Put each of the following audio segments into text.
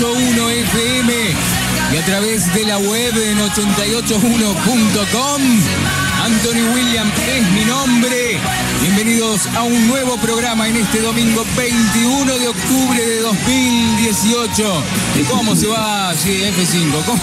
88.1 FM y a través de la web en 881.com. Anthony William es mi nombre. Bienvenidos a un nuevo programa en este domingo 21 de octubre de 2018. ¿Cómo se va? Sí, F5. ¿Cómo,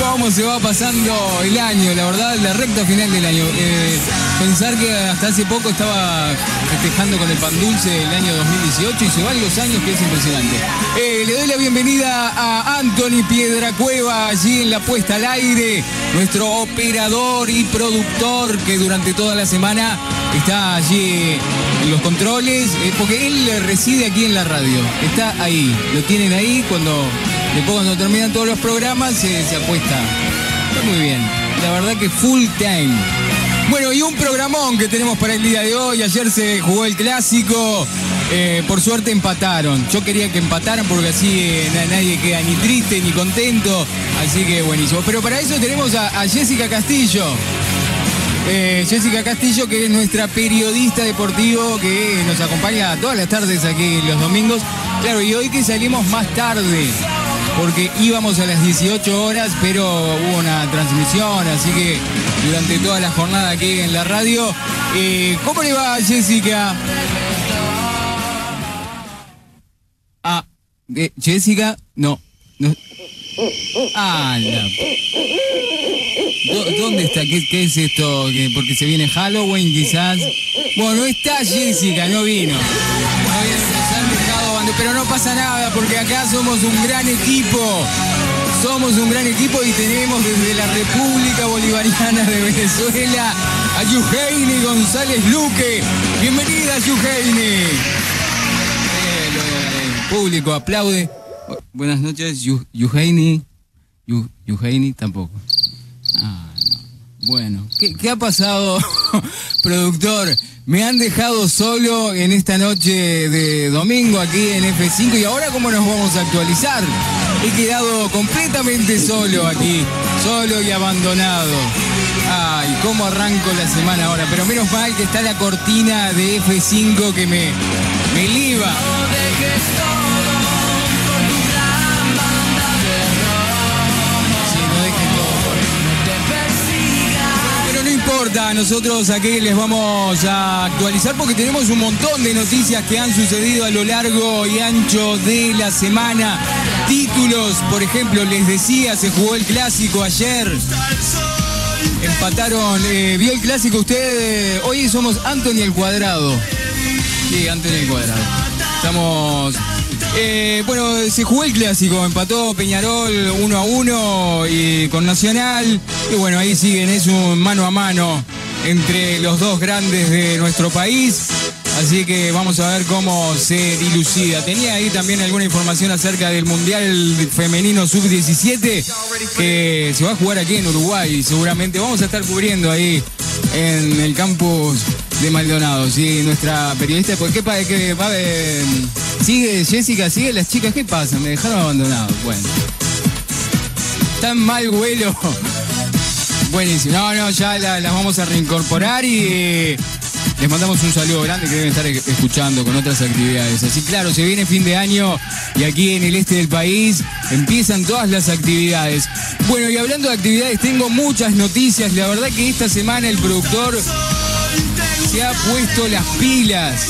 cómo se va pasando el año? La verdad, la recta final del año. Eh, pensar que hasta hace poco estaba festejando con el pan dulce el año 2018 y se van los años que es impresionante. Eh, le doy la bienvenida a Anthony Piedracueva allí en la puesta al aire, nuestro operador y productor que durante toda la semana está allí en los controles, eh, porque él reside aquí en la radio, está ahí, lo tienen ahí cuando después cuando terminan todos los programas se, se apuesta. Está muy bien, la verdad que full time. Bueno, y un programón que tenemos para el día de hoy. Ayer se jugó el clásico. Eh, por suerte empataron. Yo quería que empataran porque así eh, na- nadie queda ni triste ni contento. Así que buenísimo. Pero para eso tenemos a, a Jessica Castillo. Eh, Jessica Castillo, que es nuestra periodista deportivo que nos acompaña todas las tardes aquí los domingos. Claro, y hoy que salimos más tarde, porque íbamos a las 18 horas, pero hubo una transmisión, así que durante toda la jornada aquí en la radio. Eh, ¿Cómo le va, Jessica? Ah, Jessica, no, no. Ah, la ¿Dó- ¿Dónde está? ¿Qué, es esto? ¿Que ¿Porque se viene Halloween quizás? Bueno, no está Jessica. No vino, Pero no pasa nada porque acá somos un gran equipo. Somos un gran equipo y tenemos desde la República Bolivariana de Venezuela a Yuheini González Luque. Bienvenida, Yuheini. El público aplaude. Bu- Buenas noches, Yu- Yuheini. Yu- Yuheini tampoco. Ah. Bueno, ¿qué, ha pasado, productor? Me han dejado solo en esta noche de domingo aquí en F5 y ahora cómo nos vamos a actualizar. He quedado completamente solo aquí, solo y abandonado. Ay, cómo arranco la semana ahora, pero menos mal que está la cortina de F5 que me, Nosotros aquí les vamos a actualizar porque tenemos un montón de noticias que han sucedido a lo largo y ancho de la semana. Títulos, por ejemplo, les decía, se jugó el clásico ayer. Empataron, eh, ¿vio el clásico usted? Eh, Hoy somos Anthony el Cuadrado. Sí, Anthony el Cuadrado. Estamos... eh, bueno, se jugó el clásico, empató Peñarol 1 a 1 y con Nacional. Y bueno, ahí siguen, es un mano a mano entre los dos grandes de nuestro país. Así que vamos a ver cómo se dilucida. Tenía ahí también alguna información acerca del Mundial Femenino Sub-17 que se va a jugar aquí en Uruguay. Seguramente vamos a estar cubriendo ahí en el campus de Maldonado. Sí, nuestra periodista. ¿Por qué, pa- qué va, eh, sigue Jessica? ¿Sigue las chicas? ¿Qué pasa? Me dejaron abandonado. Bueno. Tan mal vuelo. Buenísimo. No, no, ya la- las vamos a reincorporar y eh, les mandamos un saludo grande que deben estar e- escuchando con otras actividades. Así, claro, se viene fin de año y aquí en el este del país empiezan todas las actividades. Bueno, y hablando de actividades, tengo muchas noticias. La verdad que esta semana el productor se ha puesto las pilas.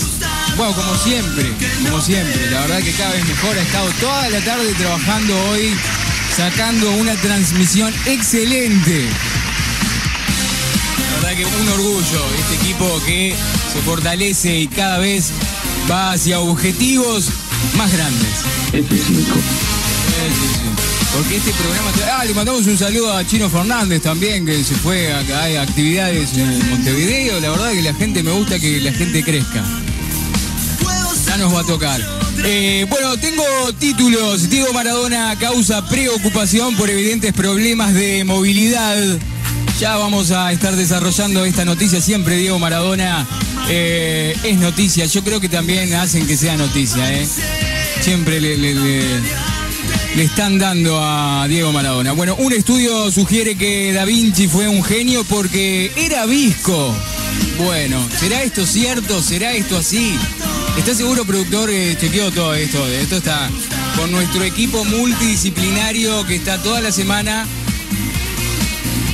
Bueno, como siempre, como siempre. La verdad que cada vez mejor. Ha estado toda la tarde trabajando hoy, sacando una transmisión excelente. La verdad que un orgullo este equipo que se fortalece y cada vez va hacia objetivos más grandes. Sí, sí, sí. Porque este programa. Ah, le mandamos un saludo a Chino Fernández también, que se fue a, actividades en Montevideo. La verdad que la gente me gusta que la gente crezca. Ya nos va a tocar. Eh, bueno, tengo títulos. Diego Maradona causa preocupación por evidentes problemas de movilidad. Ya vamos a estar desarrollando esta noticia. Siempre Diego Maradona eh, es noticia. Yo creo que también hacen que sea noticia. ¿eh? Siempre le- le están dando a Diego Maradona. Bueno, un estudio sugiere que Da Vinci fue un genio porque era visco. Bueno, ¿será esto cierto? ¿Será esto así? ¿Está seguro, productor? Eh, chequeó todo esto. Esto está con nuestro equipo multidisciplinario que está toda la semana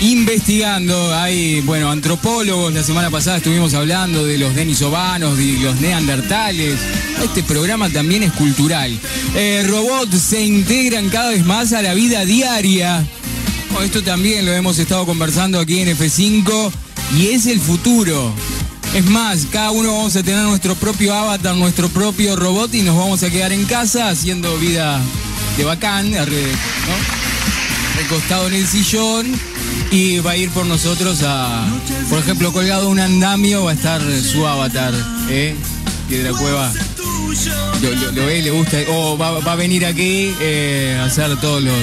investigando. Hay, bueno, antropólogos. La semana pasada estuvimos hablando de los denisovanos, de los neandertales. Este programa también es cultural. Eh, robots se integran cada vez más a la vida diaria. esto también lo hemos estado conversando aquí en F5 y es el futuro. Es más, cada uno vamos a tener nuestro propio avatar, nuestro propio robot y nos vamos a quedar en casa haciendo vida de bacán, recostado en el sillón y va a ir por nosotros a, por ejemplo, colgado un andamio va a estar su avatar, ¿eh? Que de la cueva lo, ve, le gusta, o va, a venir aquí eh, a hacer todos los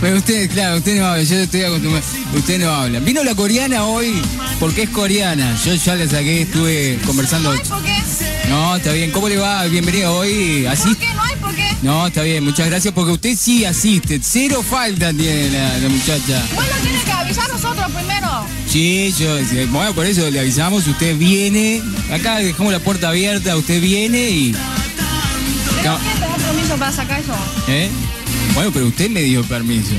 bueno, usted, claro, usted no habla, yo estoy acostumbrado. Usted no habla. Vino la coreana hoy porque es coreana. Yo ya la saqué, estuve conversando. No está bien. ¿Cómo le va? Bienvenido hoy. ¿Así? No. No, está bien. Muchas gracias porque usted sí asiste. Cero falta tiene la, muchacha. Bueno, tiene que avisar nosotros primero. Sí, yo, bueno, por eso le avisamos. Usted viene. Acá dejamos la puerta abierta. Usted viene y. ¿Pero quién te da permiso para sacar eso? ¿Eh? Bueno, pero usted me dio permiso.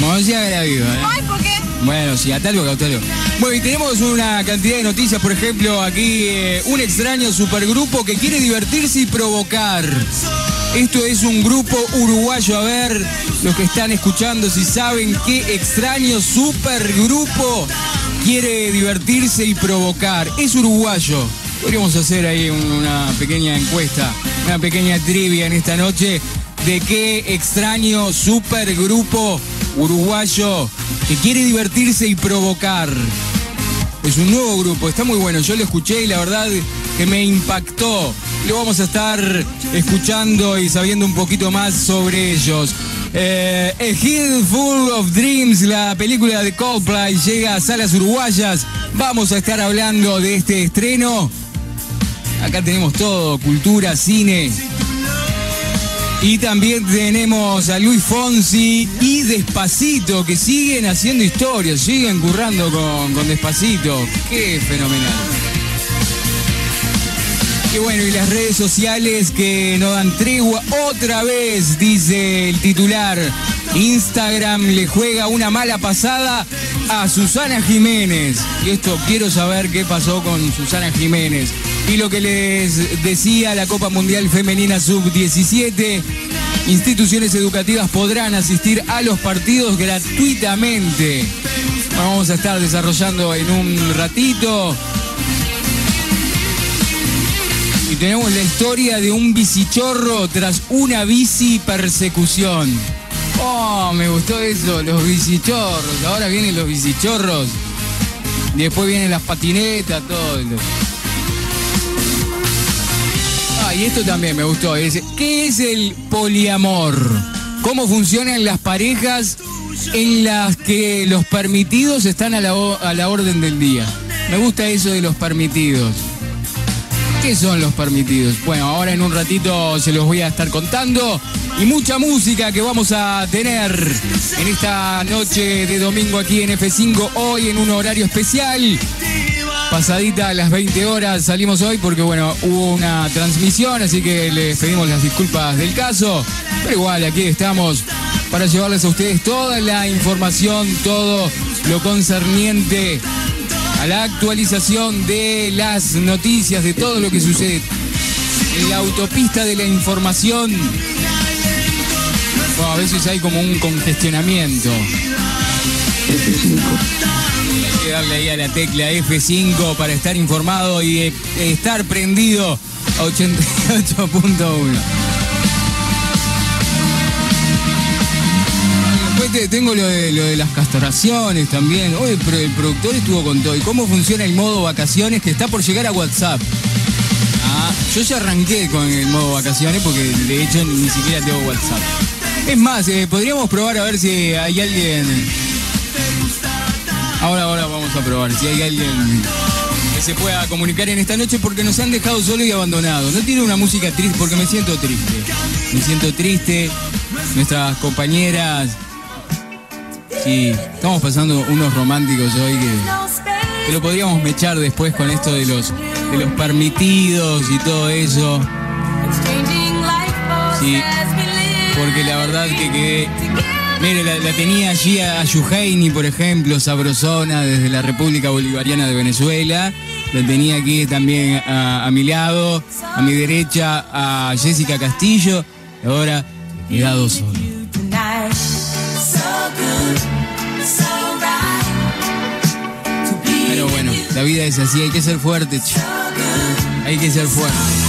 No sea agravido, ¿eh? Ay, ¿por qué? Bueno, sí, atalgo, cautalo. Bueno, y tenemos una cantidad de noticias, por ejemplo, aquí eh, un extraño supergrupo que quiere divertirse y provocar. Esto es un grupo uruguayo. A ver, los que están escuchando, si saben qué extraño supergrupo quiere divertirse y provocar. Es uruguayo. Podríamos hacer ahí una pequeña encuesta, una pequeña trivia en esta noche de qué extraño supergrupo uruguayo que quiere divertirse y provocar. Es un nuevo grupo, está muy bueno. Yo lo escuché y la verdad que me impactó. Lo vamos a estar escuchando y sabiendo un poquito más sobre ellos. Eh, a Hill Full of Dreams, la película de Coldplay, llega a salas uruguayas. Vamos a estar hablando de este estreno. Acá tenemos todo, cultura, cine, y también tenemos a Luis Fonsi y Despacito, que siguen haciendo historias, siguen currando con, Despacito. Qué fenomenal. Bueno, y las redes sociales que no dan tregua otra vez, dice el titular. Instagram le juega una mala pasada a Susana Jiménez. Y esto quiero saber qué pasó con Susana Jiménez. Y lo que les decía la Copa Mundial Femenina Sub-17, instituciones educativas podrán asistir a los partidos gratuitamente. Vamos a estar desarrollando en un ratito. Y tenemos la historia de un bicichorro tras una bici persecución. Oh, me gustó eso, los bicichorros. Ahora vienen los bicichorros. Después vienen las patinetas, todo y esto también me gustó. ¿Qué es el poliamor? ¿Cómo funcionan las parejas en las que los permitidos están a la, a la orden del día? Me gusta eso de los permitidos. ¿Qué son los permitidos? Bueno, ahora en un ratito se los voy a estar contando. Y mucha música que vamos a tener en esta noche de domingo aquí en F5, hoy en un horario especial pasadita a las 20 horas salimos hoy porque bueno, hubo una transmisión, así que les pedimos las disculpas del caso, pero igual aquí estamos para llevarles a ustedes toda la información, todo lo concerniente a la actualización de las noticias, de todo lo que sucede en la autopista de la información. a veces hay como un congestionamiento que darle ahí a la tecla F5 para estar informado y eh, estar prendido a 88.1. Tengo lo de, las castraciones también. Pero el productor estuvo con todo. ¿Y cómo funciona el modo vacaciones que está por llegar a WhatsApp? Ah, yo ya arranqué con el modo vacaciones porque de hecho ni siquiera tengo WhatsApp. Es más, eh, podríamos probar a ver si hay alguien Ahora, ahora vamos a probar si hay alguien que se pueda comunicar en esta noche porque nos han dejado solo y abandonados. No tiene una música triste porque me siento triste. Me siento triste. Nuestras compañeras Sí, estamos pasando unos románticos hoy que, lo podríamos mechar después con esto de los, de los permitidos y todo eso. Sí, porque la verdad que quedé. Mire, la, tenía allí a Yuhaini, por ejemplo, Sabrosona, desde la República Bolivariana de Venezuela. La tenía aquí también a, mi lado, a mi derecha, a Jessica Castillo. Ahora, quedado solo. La vida es así, hay que ser fuerte. Hay que ser fuerte.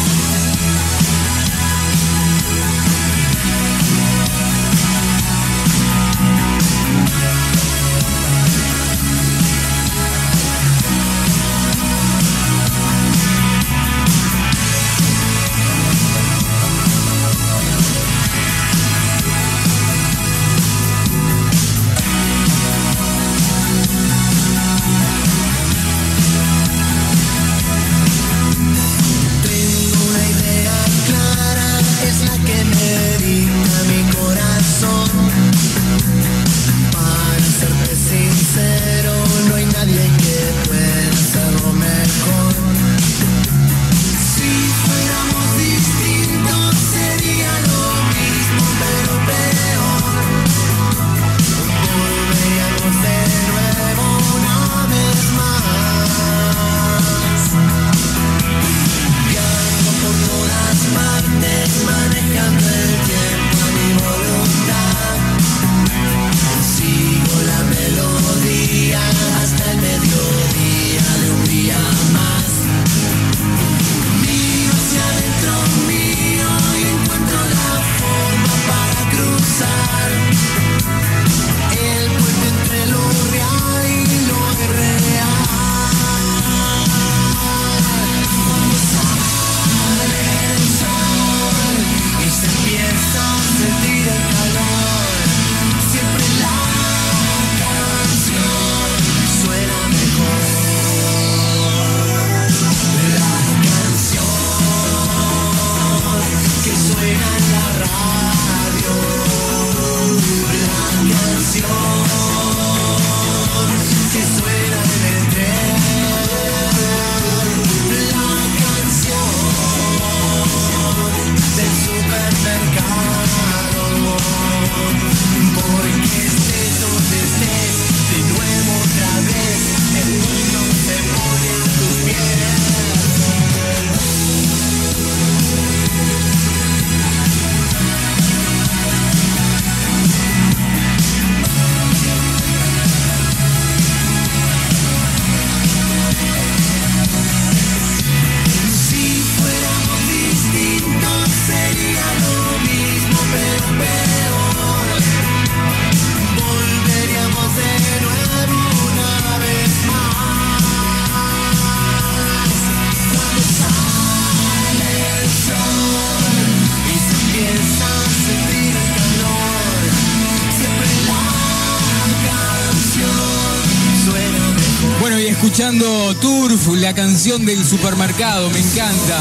Turf, la canción del supermercado, me encanta.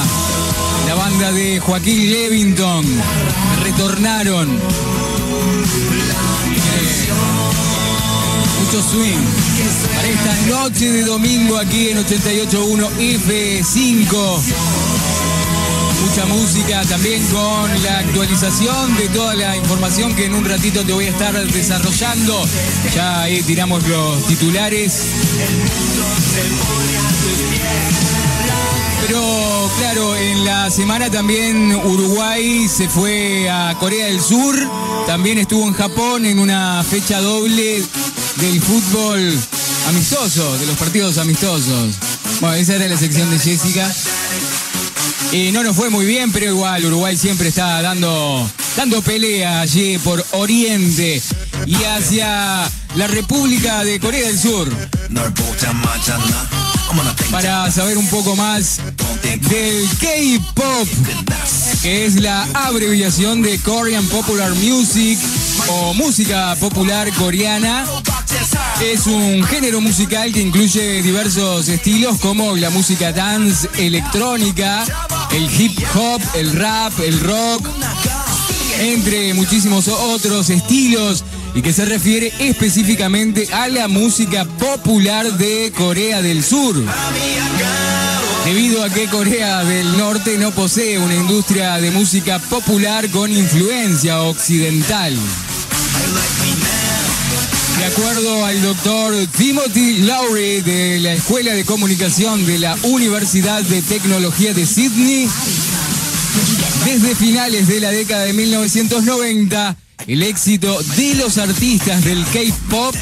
La banda de Joaquín Levington, retornaron. Eh, Mucho swing. Para esta noche de domingo aquí en 88.1 F5. Mucha música también con la actualización de toda la información que en un ratito te voy a estar desarrollando. Ya ahí tiramos los titulares. Pero claro, en la semana también Uruguay se fue a Corea del Sur, también estuvo en Japón en una fecha doble del fútbol amistoso, de los partidos amistosos. Bueno, esa era la sección de Jessica. Y no nos fue muy bien, pero igual Uruguay siempre está dando, dando pelea allí por Oriente y hacia la República de Corea del Sur. Para saber un poco más del K-Pop, que es la abreviación de Korean Popular Music o música popular coreana. Es un género musical que incluye diversos estilos como la música dance electrónica, el hip hop, el rap, el rock, entre muchísimos otros estilos. y que se refiere específicamente a la música popular de Corea del Sur. Debido a que Corea del Norte no posee una industria de música popular con influencia occidental. De acuerdo al doctor Timothy Lowry de la Escuela de Comunicación de la Universidad de Tecnología de Sydney, desde finales de la década de 1990, el éxito de los artistas del K-Pop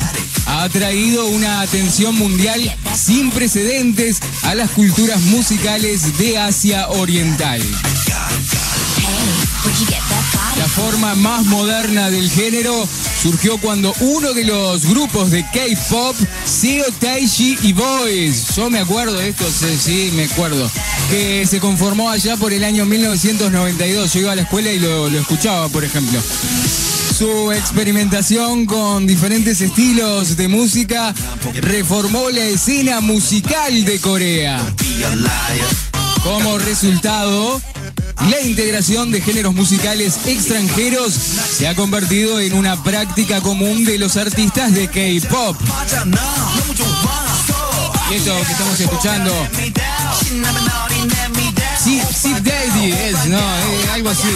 ha atraído una atención mundial sin precedentes a las culturas musicales de Asia Oriental. La forma más moderna del género surgió cuando uno de los grupos de K-pop, Seo Taishi y Boys, yo me acuerdo de esto, sí, me acuerdo, que se conformó allá por el año 1992. Yo iba a la escuela y lo escuchaba, por ejemplo. Su experimentación con diferentes estilos de música reformó la escena musical de Corea. Como resultado, la integración de géneros musicales extranjeros se ha convertido en una práctica común de los artistas de K-pop. Y esto que estamos escuchando, sí, sí, Daddy es, no, eh, algo así.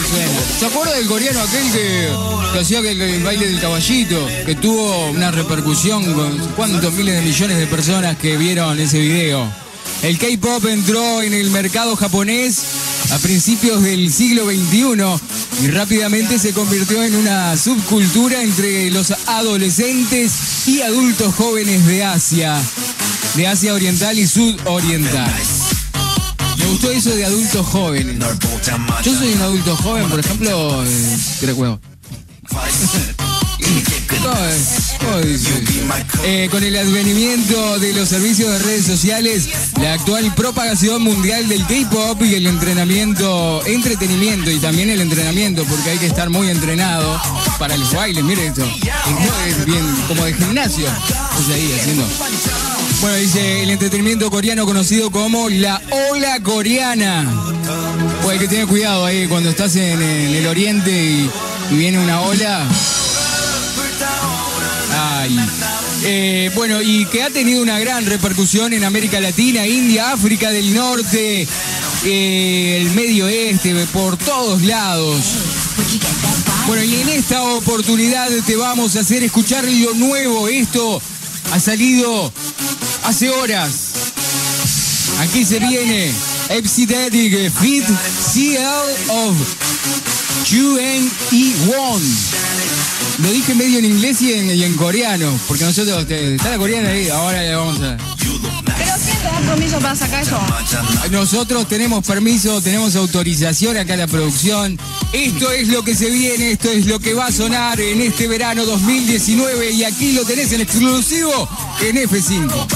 ¿Se acuerda del coreano aquel que, hacía el, el baile del caballito? Que tuvo una repercusión con cuántos miles de millones de personas que vieron ese video. El K-pop entró en el mercado japonés a principios del siglo XXI y rápidamente se convirtió en una subcultura entre los adolescentes y adultos jóvenes de Asia, de Asia Oriental y Sudoriental. Me gustó eso de adultos jóvenes. Yo soy un adulto joven, por ejemplo, eh, creo eh, con el advenimiento de los servicios de redes sociales, la actual propagación mundial del K-pop y el entrenamiento, entretenimiento y también el entrenamiento, porque hay que estar muy entrenado para los bailes. Mire esto, es bien como de gimnasio. Bueno, dice el entretenimiento coreano conocido como la ola coreana. Pues hay que tener cuidado ahí cuando estás en, el oriente y viene una ola. Eh, bueno, y que ha tenido una gran repercusión en América Latina, India, África del Norte, eh, el Medio Oeste, por todos lados. Bueno, y en esta oportunidad te vamos a hacer escuchar lo nuevo. Esto ha salido hace horas. Aquí se viene Epsidetic Fit CL of Chuen y Won. Lo dije medio en inglés y en, y en coreano, porque nosotros, te- está la coreana ahí, ahora le vamos a... ¿Pero quién te da permiso para sacar eso? Nosotros tenemos permiso, tenemos autorización acá en la producción. Esto es lo que se viene, esto es lo que va a sonar en este verano 2019 y aquí lo tenés en exclusivo en F5.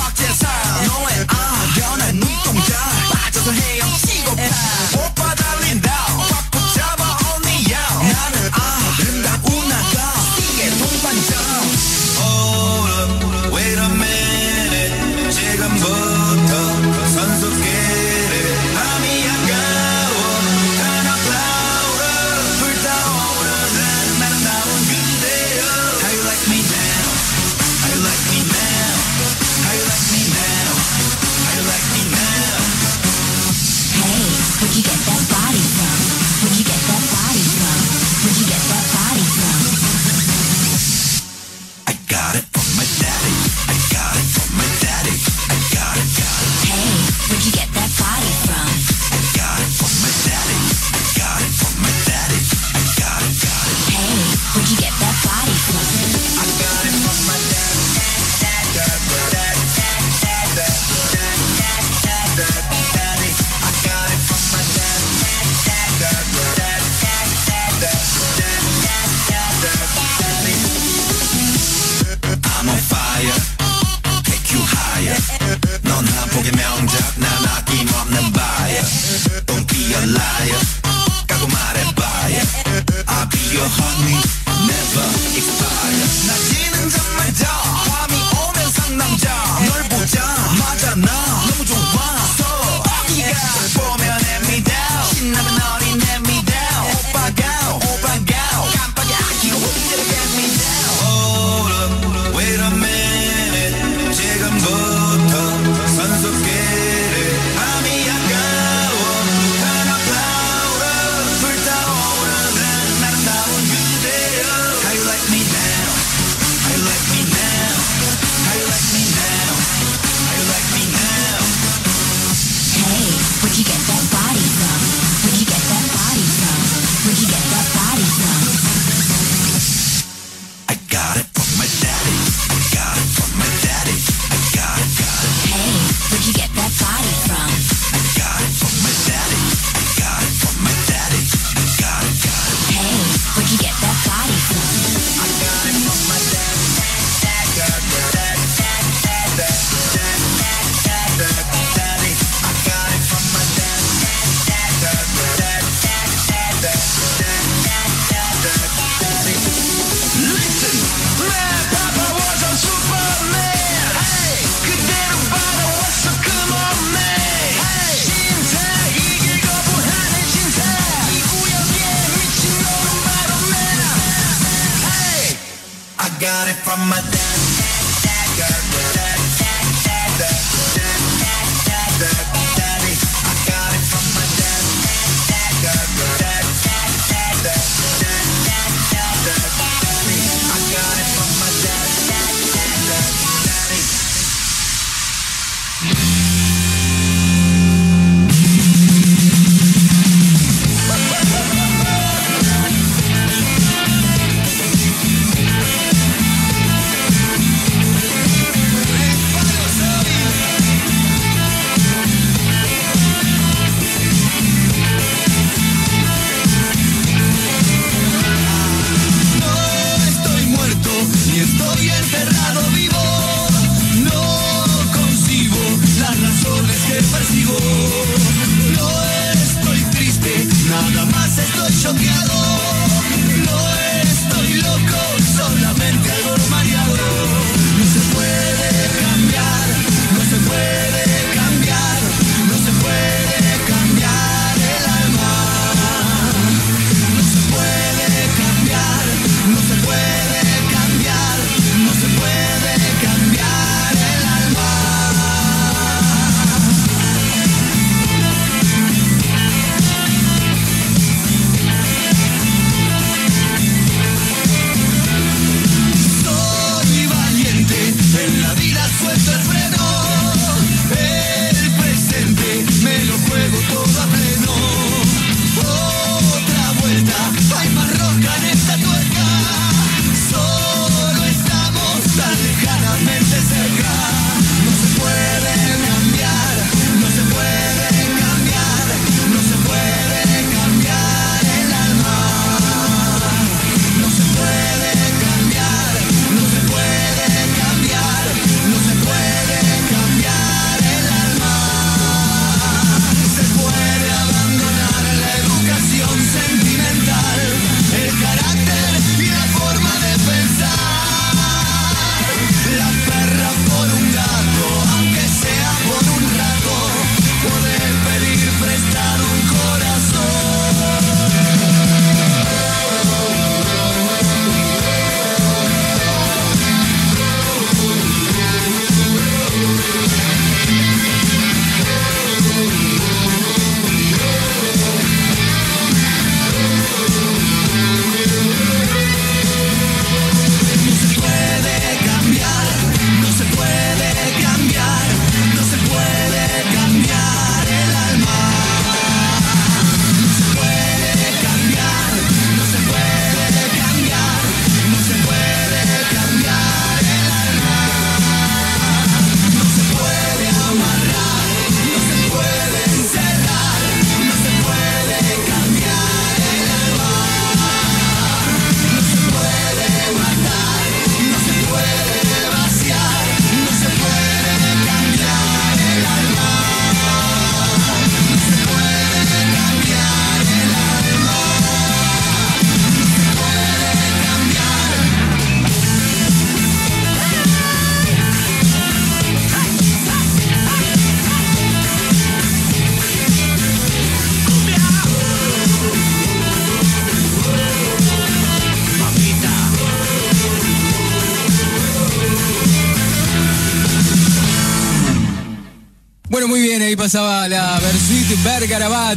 Pasaba la Versuit Bergarabat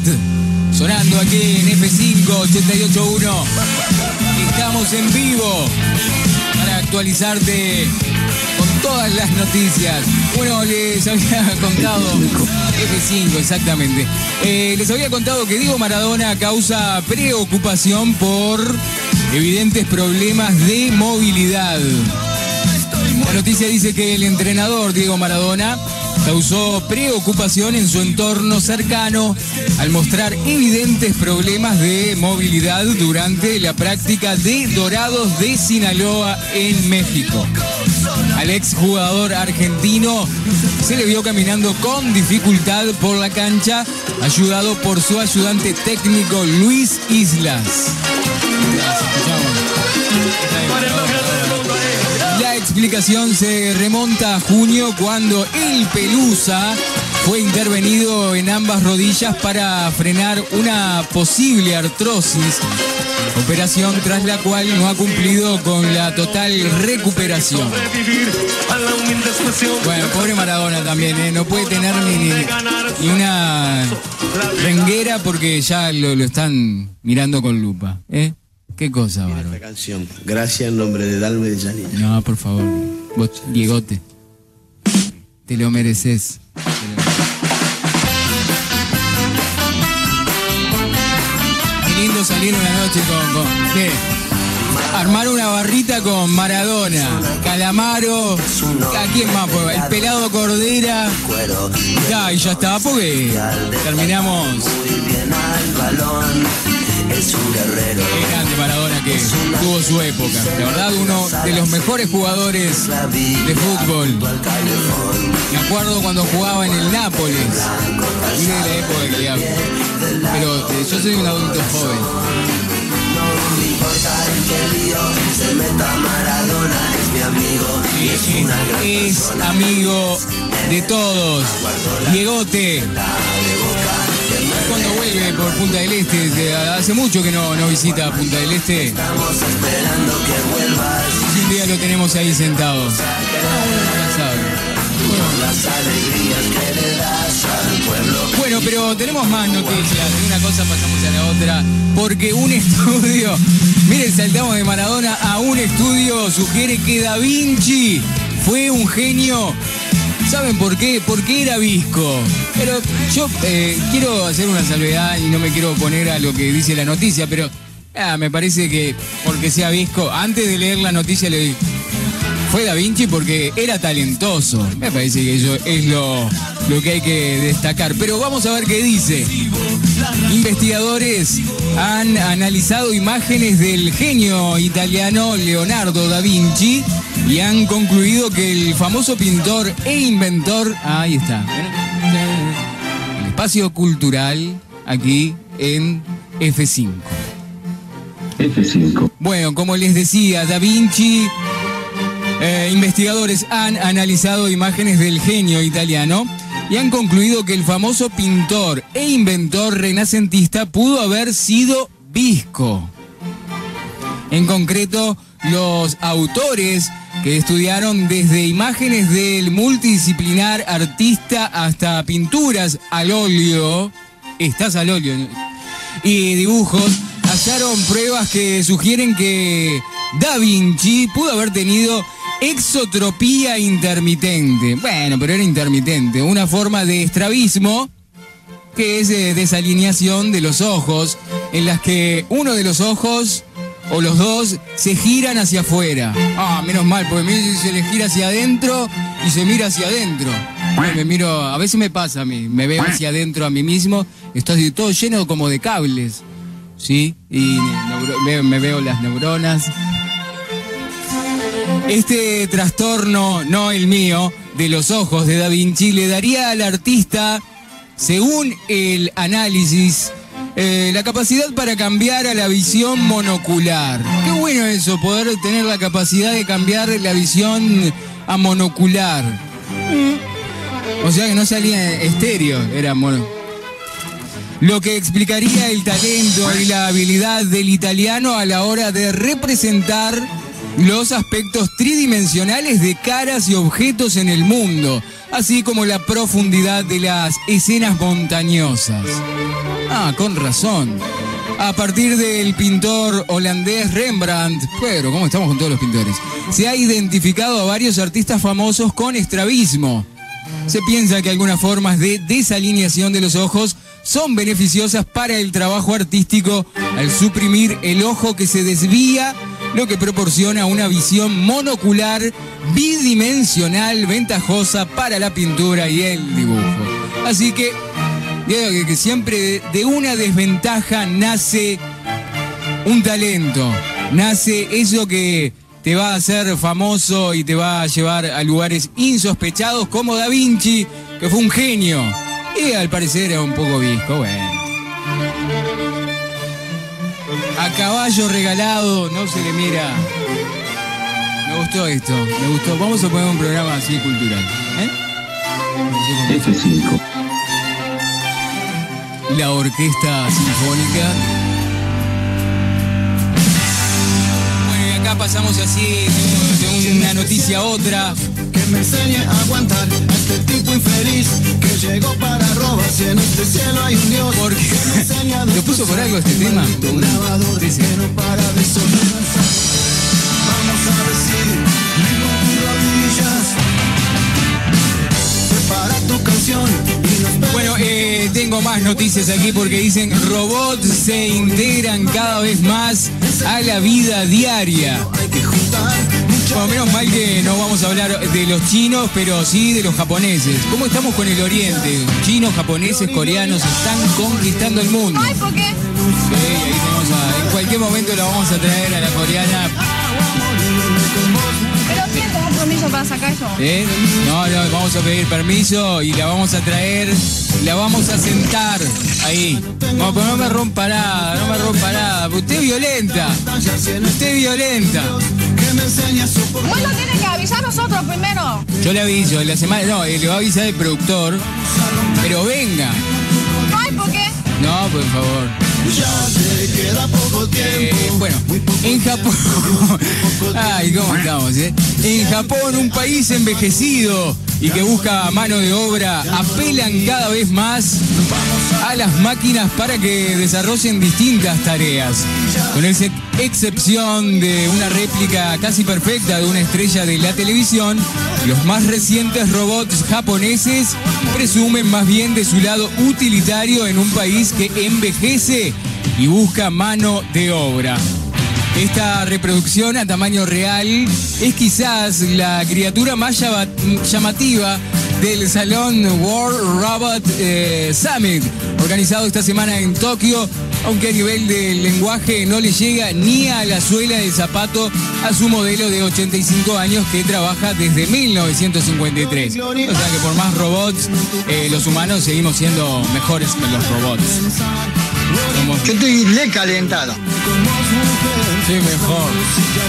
sonando aquí en F5 881. Estamos en vivo para actualizarte con todas las noticias. Bueno, les había contado, F5 exactamente, Eh, les había contado que Diego Maradona causa preocupación por evidentes problemas de movilidad. La noticia dice que el entrenador Diego Maradona causó preocupación en su entorno cercano al mostrar evidentes problemas de movilidad durante la práctica de Dorados de Sinaloa en México. Al exjugador argentino se le vio caminando con dificultad por la cancha, ayudado por su ayudante técnico Luis Islas. La explicación se remonta a junio cuando el Pelusa fue intervenido en ambas rodillas para frenar una posible artrosis, operación tras la cual no ha cumplido con la total recuperación. Bueno, pobre Maradona también, ¿eh? no puede tener ni, una renguera porque ya lo, lo están mirando con lupa. ¿eh? Qué cosa, bárbaro. La canción. Gracias en nombre de Dalme de Janina. No, por favor. Vos, Diegote. Te lo mereces. Qué lindo salir una noche con. con ¿qué? Armar una barrita con Maradona, Calamaro, ¿a quién más? Pues, El pelado Cordera. Ya, y ya está, porque terminamos. Qué grande Maradona que tuvo su época. La verdad, uno de los mejores jugadores de fútbol. Me acuerdo cuando jugaba en el Nápoles. Mire la época que le hablo. Pero eh, yo soy un adulto joven. Es, es amigo de todos. Diegote. Cuando vuelve por Punta del Este, que hace mucho que no, no visita Punta del Este. Si un día lo tenemos ahí sentado. Bueno, pero tenemos más noticias. De una cosa pasamos a la otra. Porque un estudio, miren, saltamos de Maradona a un estudio, sugiere que Da Vinci fue un genio. ¿Saben por qué? Porque era visco. Pero yo eh, quiero hacer una salvedad y no me quiero oponer a lo que dice la noticia, pero ah, me parece que porque sea visco, antes de leer la noticia le fue Da Vinci porque era talentoso. Me parece que eso es lo, que hay que destacar. Pero vamos a ver qué dice. Investigadores han analizado imágenes del genio italiano Leonardo da Vinci y han concluido que el famoso pintor e inventor, ahí está, el espacio cultural aquí en F5. F5. Bueno, como les decía, Da Vinci, eh, investigadores han analizado imágenes del genio italiano y han concluido que el famoso pintor e inventor renacentista pudo haber sido Visco. En concreto, los autores que estudiaron desde imágenes del multidisciplinar artista hasta pinturas al óleo, estás al óleo, y dibujos, hallaron pruebas que sugieren que Da Vinci pudo haber tenido exotropía intermitente. Bueno, pero era intermitente, una forma de estrabismo que es eh, desalineación de los ojos, en las que uno de los ojos o los dos se giran hacia afuera. Ah, menos mal, porque mí se le gira hacia adentro y se mira hacia adentro. Yo Me miro, a veces me pasa a mí, me veo hacia adentro a mí mismo, estoy todo lleno como de cables, ¿sí? Y me veo las neuronas. Este trastorno, no el mío, de los ojos de Da Vinci le daría al artista, según el análisis, eh, la capacidad para cambiar a la visión monocular. Qué bueno eso, poder tener la capacidad de cambiar la visión a monocular. O sea que no salía estéreo, era mono. Lo que explicaría el talento y la habilidad del italiano a la hora de representar los aspectos tridimensionales de caras y objetos en el mundo, así como la profundidad de las escenas montañosas. Ah, con razón. A partir del pintor holandés Rembrandt, pero ¿cómo estamos con todos los pintores? Se ha identificado a varios artistas famosos con estrabismo. Se piensa que algunas formas de desalineación de los ojos son beneficiosas para el trabajo artístico al suprimir el ojo que se desvía, lo que proporciona una visión monocular bidimensional ventajosa para la pintura y el dibujo. Así que, digo que, siempre de, de una desventaja nace un talento, nace eso que te va a hacer famoso y te va a llevar a lugares insospechados como Da Vinci, que fue un genio. Y al parecer era un poco visco, bueno. A caballo regalado no se le mira. Me gustó esto, me gustó. Vamos a poner un programa así cultural. ¿eh? F5. La Orquesta Sinfónica. Bueno, y acá pasamos así de, de una noticia a otra. Me enseñe a aguantar a este tipo infeliz que llegó para robar si en este cielo hay un Dios Porque que me enseña lo puso por algo este tema. un grabador que no para de sonar. Vamos a decir, canción Bueno, eh, tengo más noticias aquí porque dicen robots se integran cada vez más a la vida diaria. hay que juntar mucha Bueno, menos mal que no vamos a hablar de los chinos, pero sí de los japoneses. ¿Cómo estamos con el oriente? Chinos, japoneses, coreanos están conquistando el mundo. Ay, ¿por qué? Sí, ahí tenemos a- en cualquier momento la vamos a traer a la coreana. Para sacar eso? ¿eh? No, no, vamos a pedir permiso y la vamos a traer, la vamos a sentar ahí. No, pero no me rompa nada, no me rompa nada. Usted es violenta. Usted es violenta. Bueno, tienen que avisar a nosotros primero. Yo le aviso, la semana. No, eh, le va a avisar el productor. Pero venga. Ay, ¿por qué? No, por favor. Eh, bueno, en Japón. Ay, ¿cómo estamos, eh? En Japón, un país envejecido y que busca mano de obra, apelan cada vez más a las máquinas para que desarrollen distintas tareas. Con ex- excepción de una réplica casi perfecta de una estrella de la televisión, los más recientes robots japoneses presumen más bien de su lado utilitario en un país que envejece y busca mano de obra. Esta reproducción a tamaño real es quizás la criatura más llama- llamativa del Salón World Robot eh, Summit, organizado esta semana en Tokio, aunque a nivel de lenguaje no le llega ni a la suela del zapato a su modelo de 85 años que trabaja desde 1953. O sea que por más robots, eh, los humanos seguimos siendo mejores que los robots. Somos Yo estoy recalentado. Sí, mejor.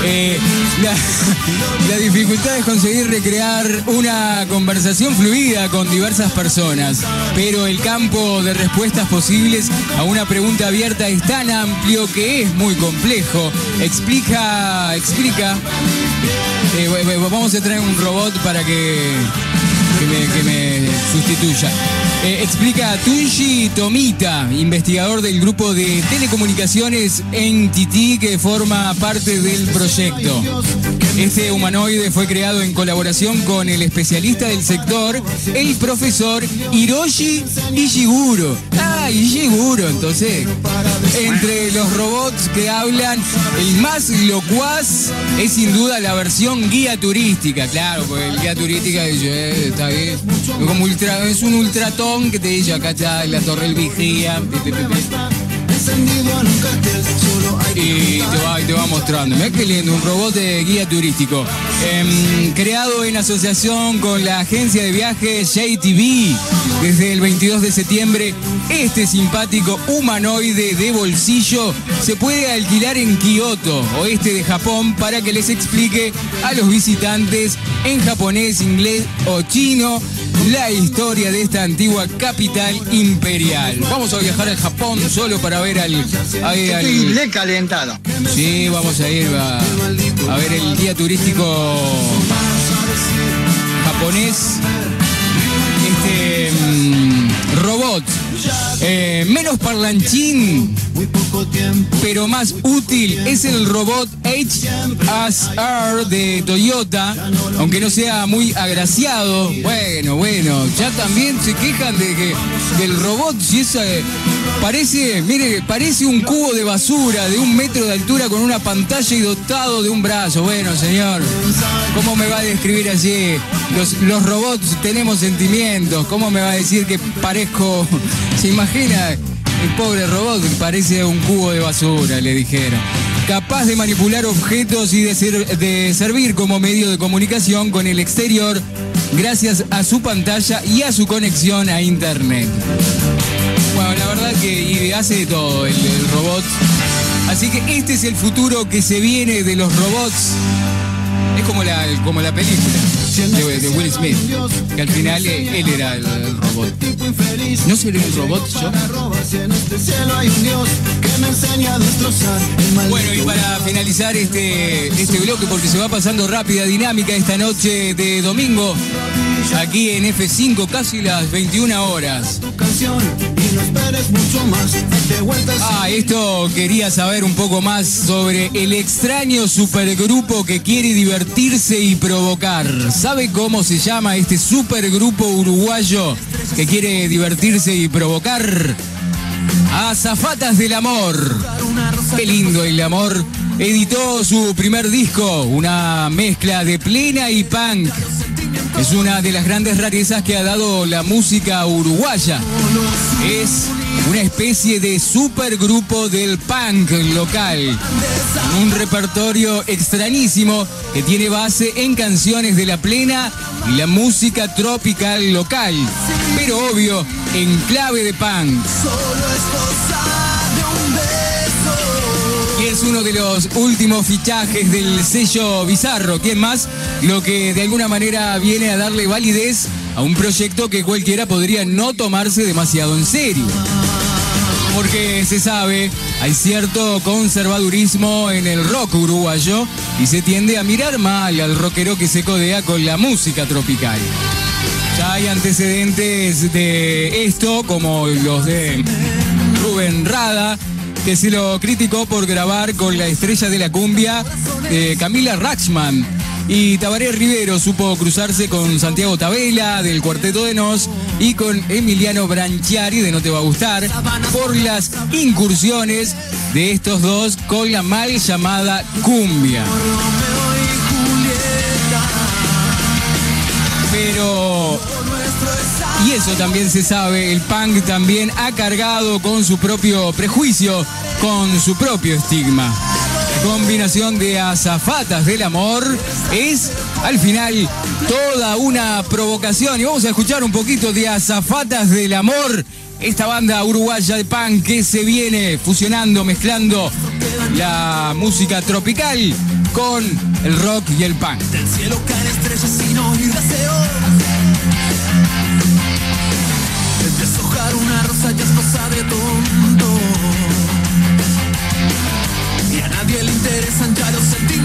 Eh, la, dificultad es conseguir recrear una conversación fluida con diversas personas, pero el campo de respuestas posibles a una pregunta abierta es tan amplio que es muy complejo. Explica, explica. Eh, vamos a traer un robot para que, que me sustituya. Eh, explica Tunji Tomita, investigador del grupo de telecomunicaciones NTT que forma parte del proyecto. Este humanoide fue creado en colaboración con el especialista del sector, el profesor Hiroshi Ishiguro. Ah, Ishiguro, entonces. Entre los robots que hablan, el más locuaz es sin duda la versión guía turística, claro, porque el guía turística dice, eh, está bien. Es un ultratón que te dice, acá está la torre del vigía, y te va, te va mostrando. Mirá qué lindo, un robot de guía turístico. Em, creado en asociación con la agencia de viajes JTV desde el 22 de septiembre, este simpático humanoide de bolsillo se puede alquilar en Kioto, oeste de Japón, para que les explique a los visitantes en japonés, inglés o chino la historia de esta antigua capital imperial. Vamos a viajar al Japón solo para ver al, ahí al- Estoy recalentado. Sí, vamos a ir a, a ver el guía turístico japonés. Este mm, robot Eh, menos parlanchín, pero más útil es el robot HSR de Toyota, aunque no sea muy agraciado. Bueno, bueno, ya también se quejan de que del robot, si es, eh, parece, mire, parece un cubo de basura de un metro de altura con una pantalla y dotado de un brazo. Bueno, señor, ¿cómo me va a describir así? Los, los robots tenemos sentimientos. ¿Cómo me va a decir que parezco, se imagina? El pobre robot parece un cubo de basura, le dijeron. Capaz de manipular objetos y de, ser- de servir como medio de comunicación con el exterior gracias a su pantalla y a su conexión a internet. La verdad que y hace de todo el, robot. Así que este es el futuro que se viene de los robots. Es como la, como la película de, Will Smith, que al final eh, él era el, el robot. ¿No seré un robot yo? Bueno, y para finalizar este, este bloque, porque se va pasando rápida dinámica esta noche de domingo, aquí en F5, casi las 21 horas. Ah, esto quería saber un poco más sobre el extraño supergrupo que quiere divertirse y provocar. ¿Sabe cómo se llama este supergrupo uruguayo que quiere divertirse y provocar? Azafatas del Amor. Qué lindo el amor. Editó su primer disco, una mezcla de plena y punk. Es una de las grandes rarezas que ha dado la música uruguaya. Es una especie de supergrupo del punk local. Un repertorio extrañísimo que tiene base en canciones de la plena y la música tropical local. Pero obvio, en clave de punk. Es uno de los últimos fichajes del sello Bizarro. ¿Quién más? Lo que de alguna manera viene a darle validez a un proyecto que cualquiera podría no tomarse demasiado en serio. Porque se sabe, hay cierto conservadurismo en el rock uruguayo y se tiende a mirar mal al rockero que se codea con la música tropical. Ya hay antecedentes de esto, como los de Rubén Rada, que se lo criticó por grabar con la estrella de la cumbia, eh, Camila Raxman. Y Tabaré Rivero supo cruzarse con Santiago Tabela del Cuarteto de Nos y con Emiliano Branchiari de No Te Va a Gustar por las incursiones de estos dos con la mal llamada cumbia. Pero y eso también se sabe, el punk también ha cargado con su propio prejuicio, con su propio estigma. Combinación de azafatas del amor es al final toda una provocación. Y vamos a escuchar un poquito de azafatas del amor. Esta banda uruguaya de punk que se viene fusionando, mezclando la música tropical con el rock y el punk. Tonto. Y a nadie le interesan ya los sentimientos.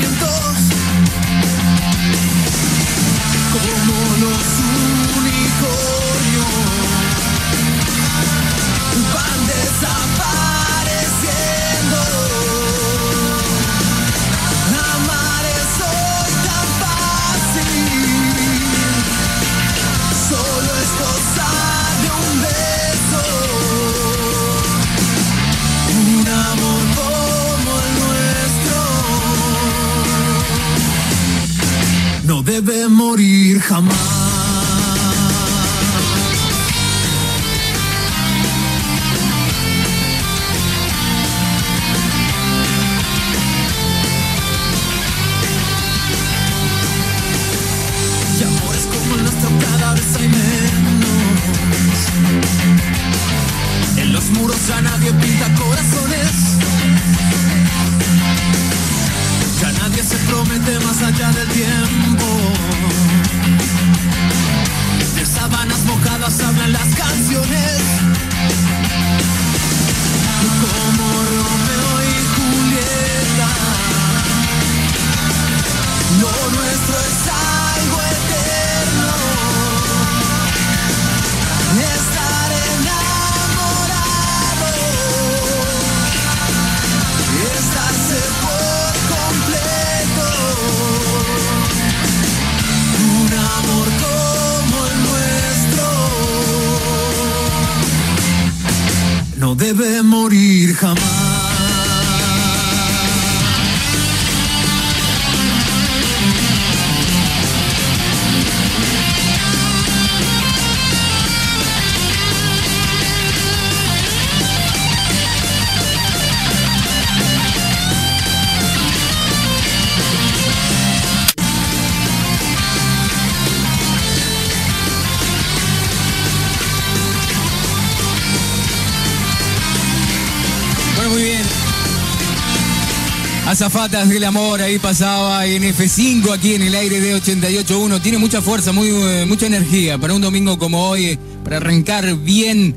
Del amor, ahí pasaba en F5 aquí en el aire de 88.1. Tiene mucha fuerza, muy, eh, mucha energía para un domingo como hoy, eh, para arrancar bien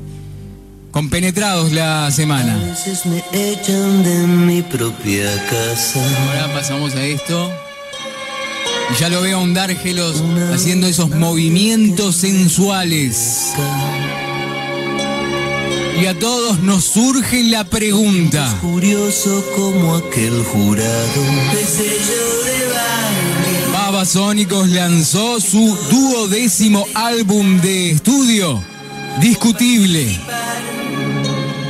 compenetrados la A semana. veces me echan de mi propia casa. Ahora pasamos a esto. Y ya lo veo a un Dárgelos haciendo esos movimientos sensuales. Y a todos nos surge la pregunta. Curioso como aquel jurado. Babasónicos lanzó su duodécimo álbum de estudio, Discutible.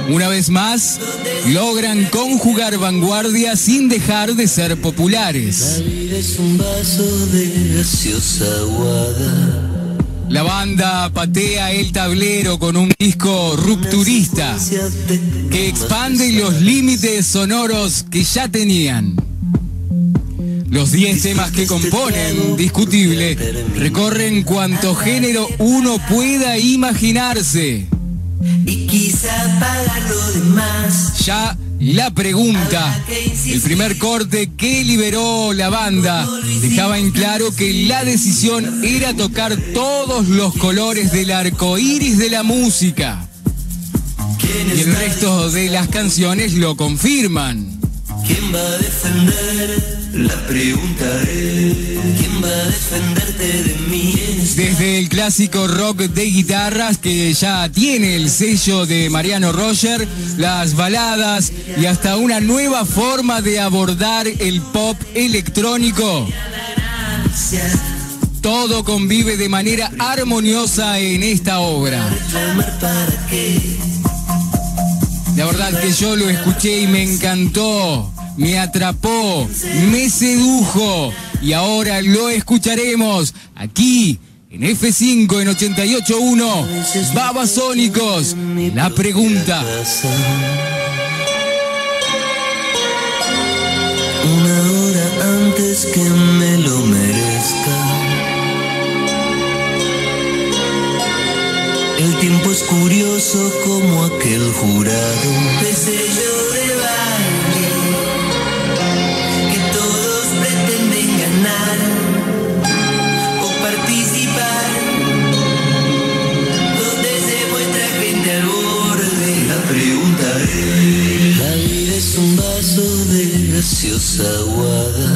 Una vez más, logran conjugar vanguardia sin dejar de ser La populares. vida es un vaso de gaseosa aguada. La banda patea el tablero con un disco rupturista que expande los límites sonoros que ya tenían. Los 10 temas que componen Discutible recorren cuanto género uno pueda imaginarse. Y quizá pagar lo demás. Ya la pregunta, el primer corte que liberó la banda, dejaba en claro que la decisión era tocar todos los colores del arco iris de la música. Y el resto de las canciones lo confirman. ¿Quién va a defender? La pregunta es. ¿Quién va a defenderte de mí? Desde el clásico rock de guitarras que ya tiene el sello de Mariano Roger, las baladas y hasta una nueva forma de abordar el pop electrónico. Todo convive de manera armoniosa en esta obra. La verdad que yo lo escuché y me encantó, me atrapó, me sedujo y ahora lo escucharemos aquí en F5 en 88.1. Babasónicos, la pregunta. Una hora antes que me lo merezca. El tiempo es curioso como aquel jurado. Vaso de gaseosa aguada.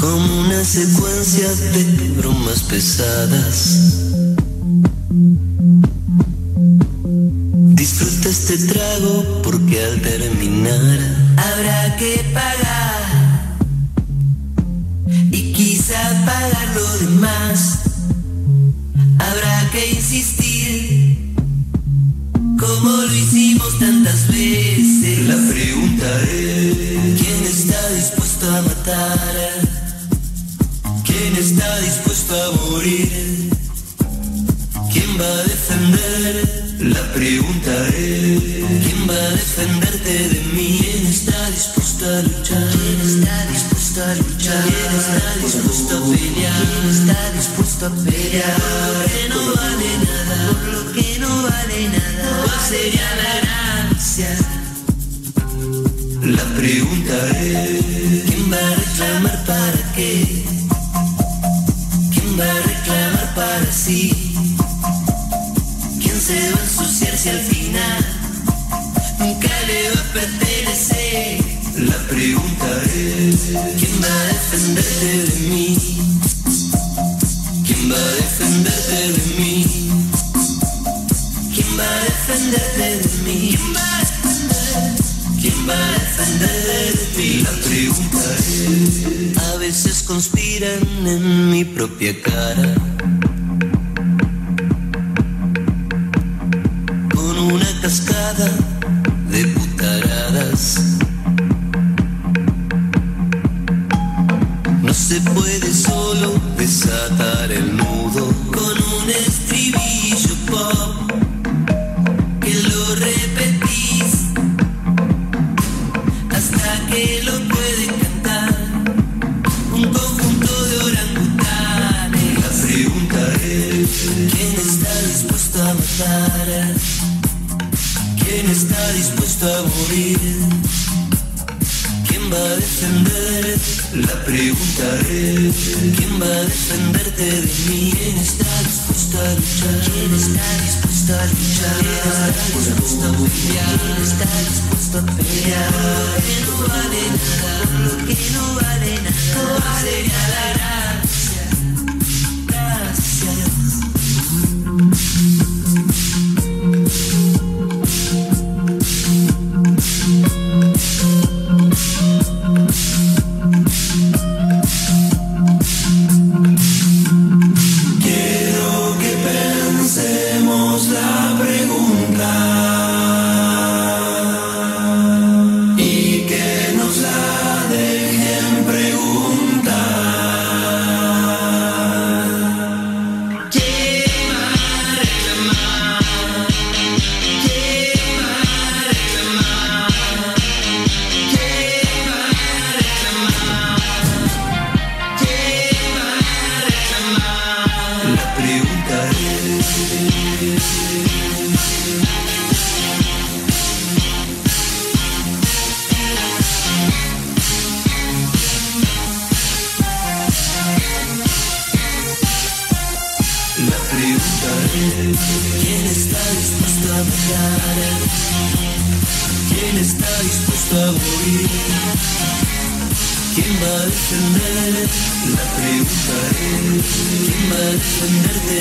Como una secuencia de bromas pesadas. Disfruta este trago porque al terminar habrá que pagar. Y quizá pagar lo demás. Habrá que insistir. Como lo hicimos tantas veces. La pregunta es: ¿quién está dispuesto a matar? ¿Quién está dispuesto a morir? ¿Quién va a defender? La pregunta es: ¿quién va a defenderte de mí? ¿Quién está dispuesto a luchar? ¿Quién está dispuesto a luchar? ¿Quién está dispuesto a pelear? ¿Quién está dispuesto a pelear? Por lo que no vale nada, por lo que no vale nada. ¿Cuál sería la gracia? La pregunta es: ¿quién va a reclamar para qué? ¿Quién va a reclamar para sí? ¿Quién se va a ensuciar si al final nunca le va a pertenecer? La pregunta es: ¿quién va a defenderte de mí? ¿Quién va a defenderte La a veces conspiran en mi propia cara. Kim barışındır, lapre uçarın Kim barışındır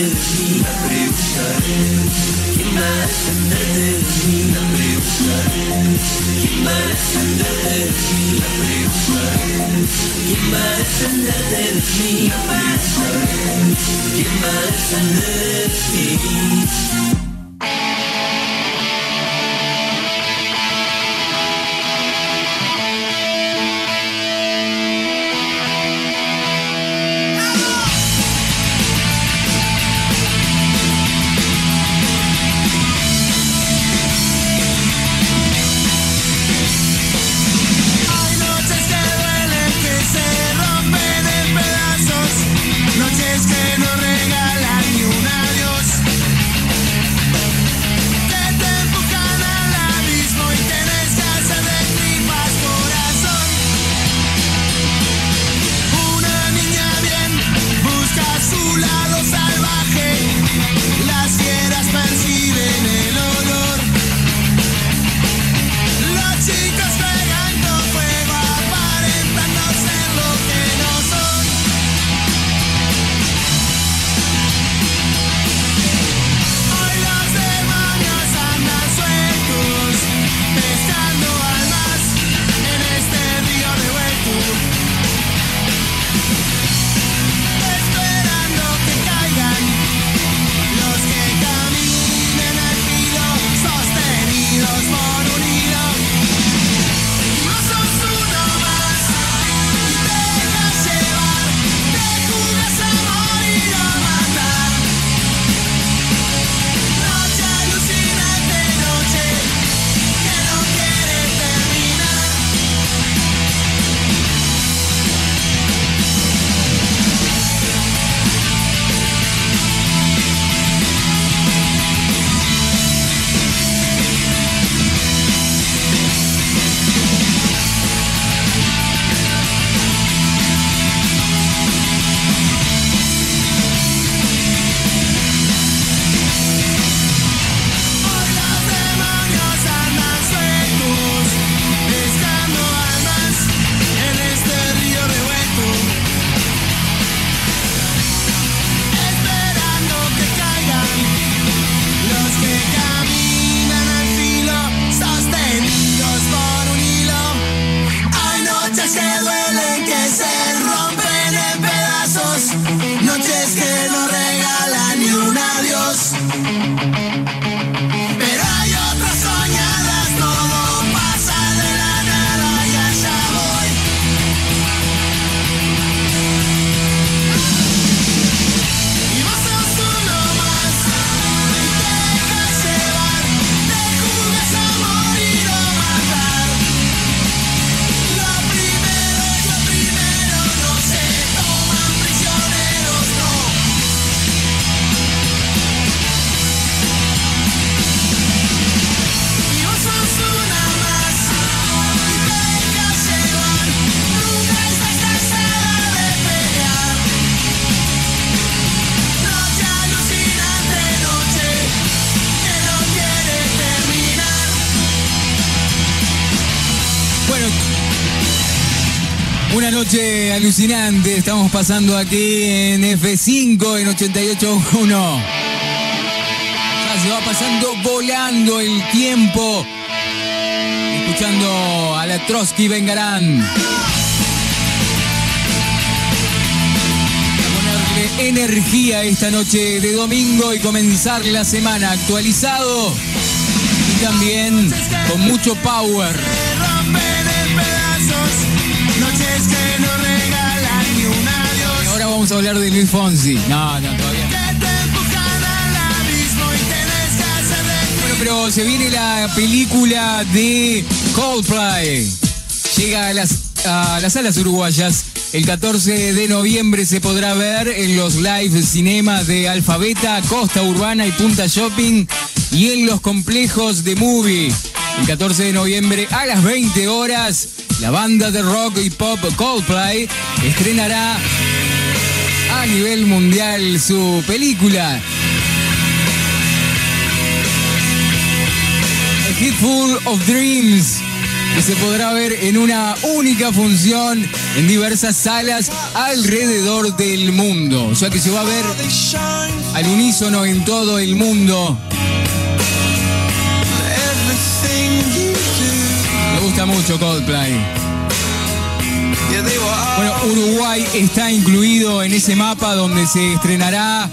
estamos pasando aquí en F5 en 88.1. Ya se va pasando volando el tiempo. Escuchando a la Trotsky Vengarán. Ponerle energía esta noche de domingo y comenzar la semana actualizado y también con mucho power. Vamos a hablar de Luis Fonsi. No, no, todavía Bueno, pero se viene la película de Coldplay. Llega a las, a las salas uruguayas. El 14 de noviembre se podrá ver en los live cinemas de Alfabeta, Costa Urbana y Punta Shopping y en los complejos de Movie. El 14 de noviembre a las 20 horas, la banda de rock y pop Coldplay estrenará nivel mundial su película A Hit Full of Dreams, que se podrá ver en una única función en diversas salas alrededor del mundo. O sea que se va a ver al unísono en todo el mundo. Me gusta mucho Coldplay. Bueno, Uruguay está incluido en ese mapa donde se estrenará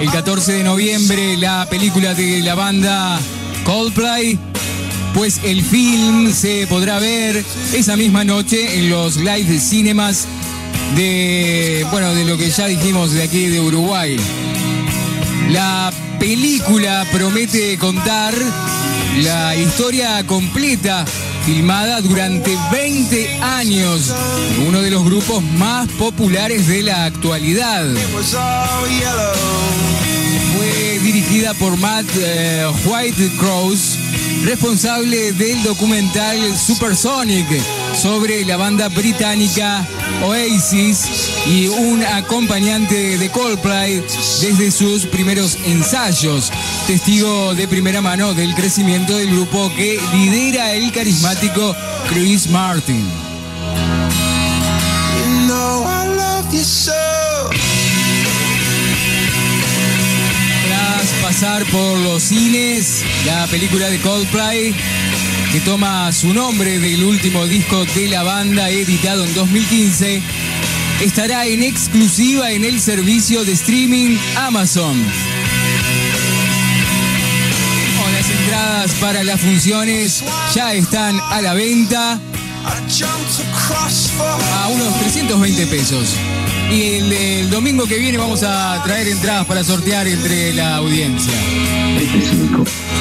el 14 de noviembre la película de la banda Coldplay. Pues el film se podrá ver esa misma noche en los live cinemas de, bueno, de lo que ya dijimos de aquí de Uruguay. La película promete contar la historia completa filmada durante 20 años, uno de los grupos más populares de la actualidad. Fue dirigida por Matt eh, White Cross, responsable del documental Supersonic sobre la banda británica Oasis y un acompañante de Coldplay desde sus primeros ensayos, testigo de primera mano del crecimiento del grupo que lidera el carismático Chris Martin. Tras pasar por los cines, la película de Coldplay, que toma su nombre del último disco de la banda editado en 2015, estará en exclusiva en el servicio de streaming Amazon. Las entradas para las funciones ya están a la venta a unos 320 pesos. Y el, domingo que viene vamos a traer entradas para sortear entre la audiencia.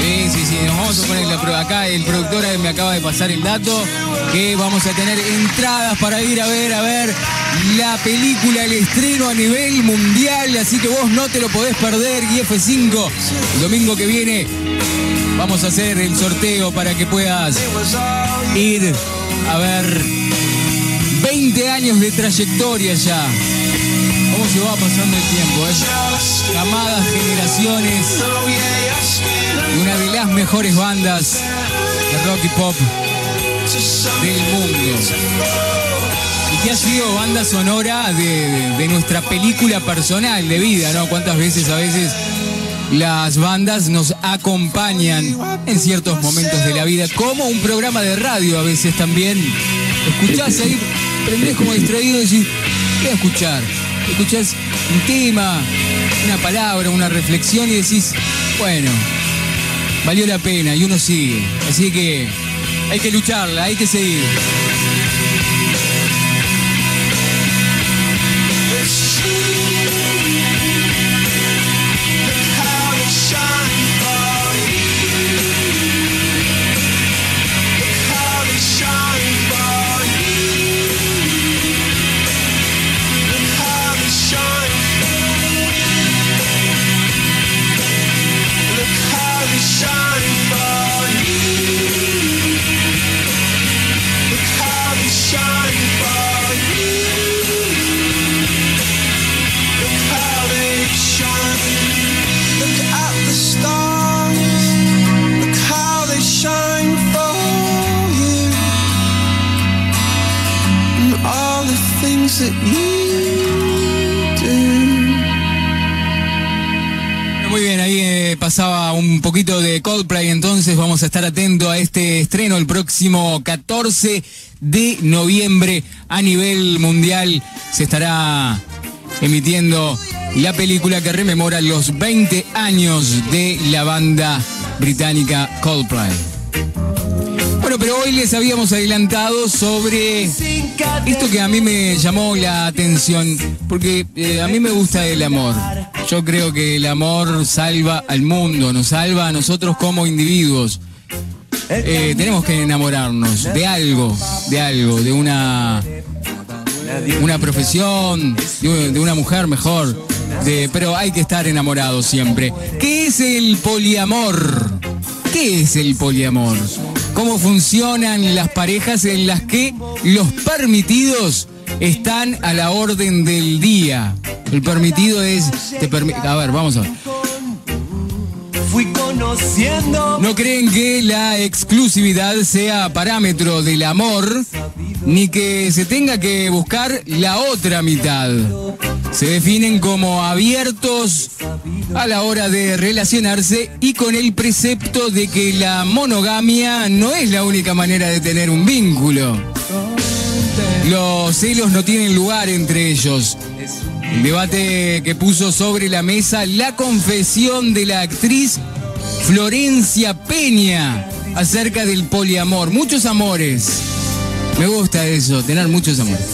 Sí, sí, sí, nos vamos a poner la prueba. Acá el productor me acaba de pasar el dato que vamos a tener entradas para ir a ver, a ver la película, el estreno a nivel mundial. Así que vos no te lo podés perder. Y F5, el domingo que viene vamos a hacer el sorteo para que puedas ir a ver 20 años de trayectoria ya. ¿Cómo se va pasando el tiempo? eh? Generaciones una de las mejores bandas de rock y pop del mundo. Y que ha sido banda sonora de, de- de nuestra película personal de vida, ¿no? Cuántas veces a veces las bandas nos acompañan en ciertos momentos de la vida, como un programa de radio a veces también. Escuchás ahí, prendés como distraído y decís, ¿qué voy a escuchar? Escuchás un tema, una palabra, una reflexión y decís, bueno, valió la pena y uno sigue. Así que hay que lucharla, hay que seguir. Pasaba un poquito de Coldplay, entonces vamos a estar atentos a este estreno el próximo 14 de noviembre a nivel mundial. Se estará emitiendo la película que rememora los 20 años de la banda británica Coldplay. Pero hoy les habíamos adelantado sobre esto que a mí me llamó la atención, porque eh, a mí me gusta el amor. Yo creo que el amor salva al mundo, nos salva a nosotros como individuos. Eh, tenemos que enamorarnos de algo, de algo, de una, una profesión, de, una mujer mejor. Pero hay que estar enamorado siempre. ¿Qué es el poliamor? ¿Qué es el poliamor? ¿Cómo funcionan las parejas en las que los permitidos están a la orden del día? El permitido es... Te permi- a ver, vamos a ver. No creen que la exclusividad sea parámetro del amor, ni que se tenga que buscar la otra mitad. Se definen como abiertos a la hora de relacionarse y con el precepto de que la monogamia no es la única manera de tener un vínculo. Los celos no tienen lugar entre ellos. El debate que puso sobre la mesa la confesión de la actriz Florencia Peña acerca del poliamor. Muchos amores. Me gusta eso, tener muchos amores.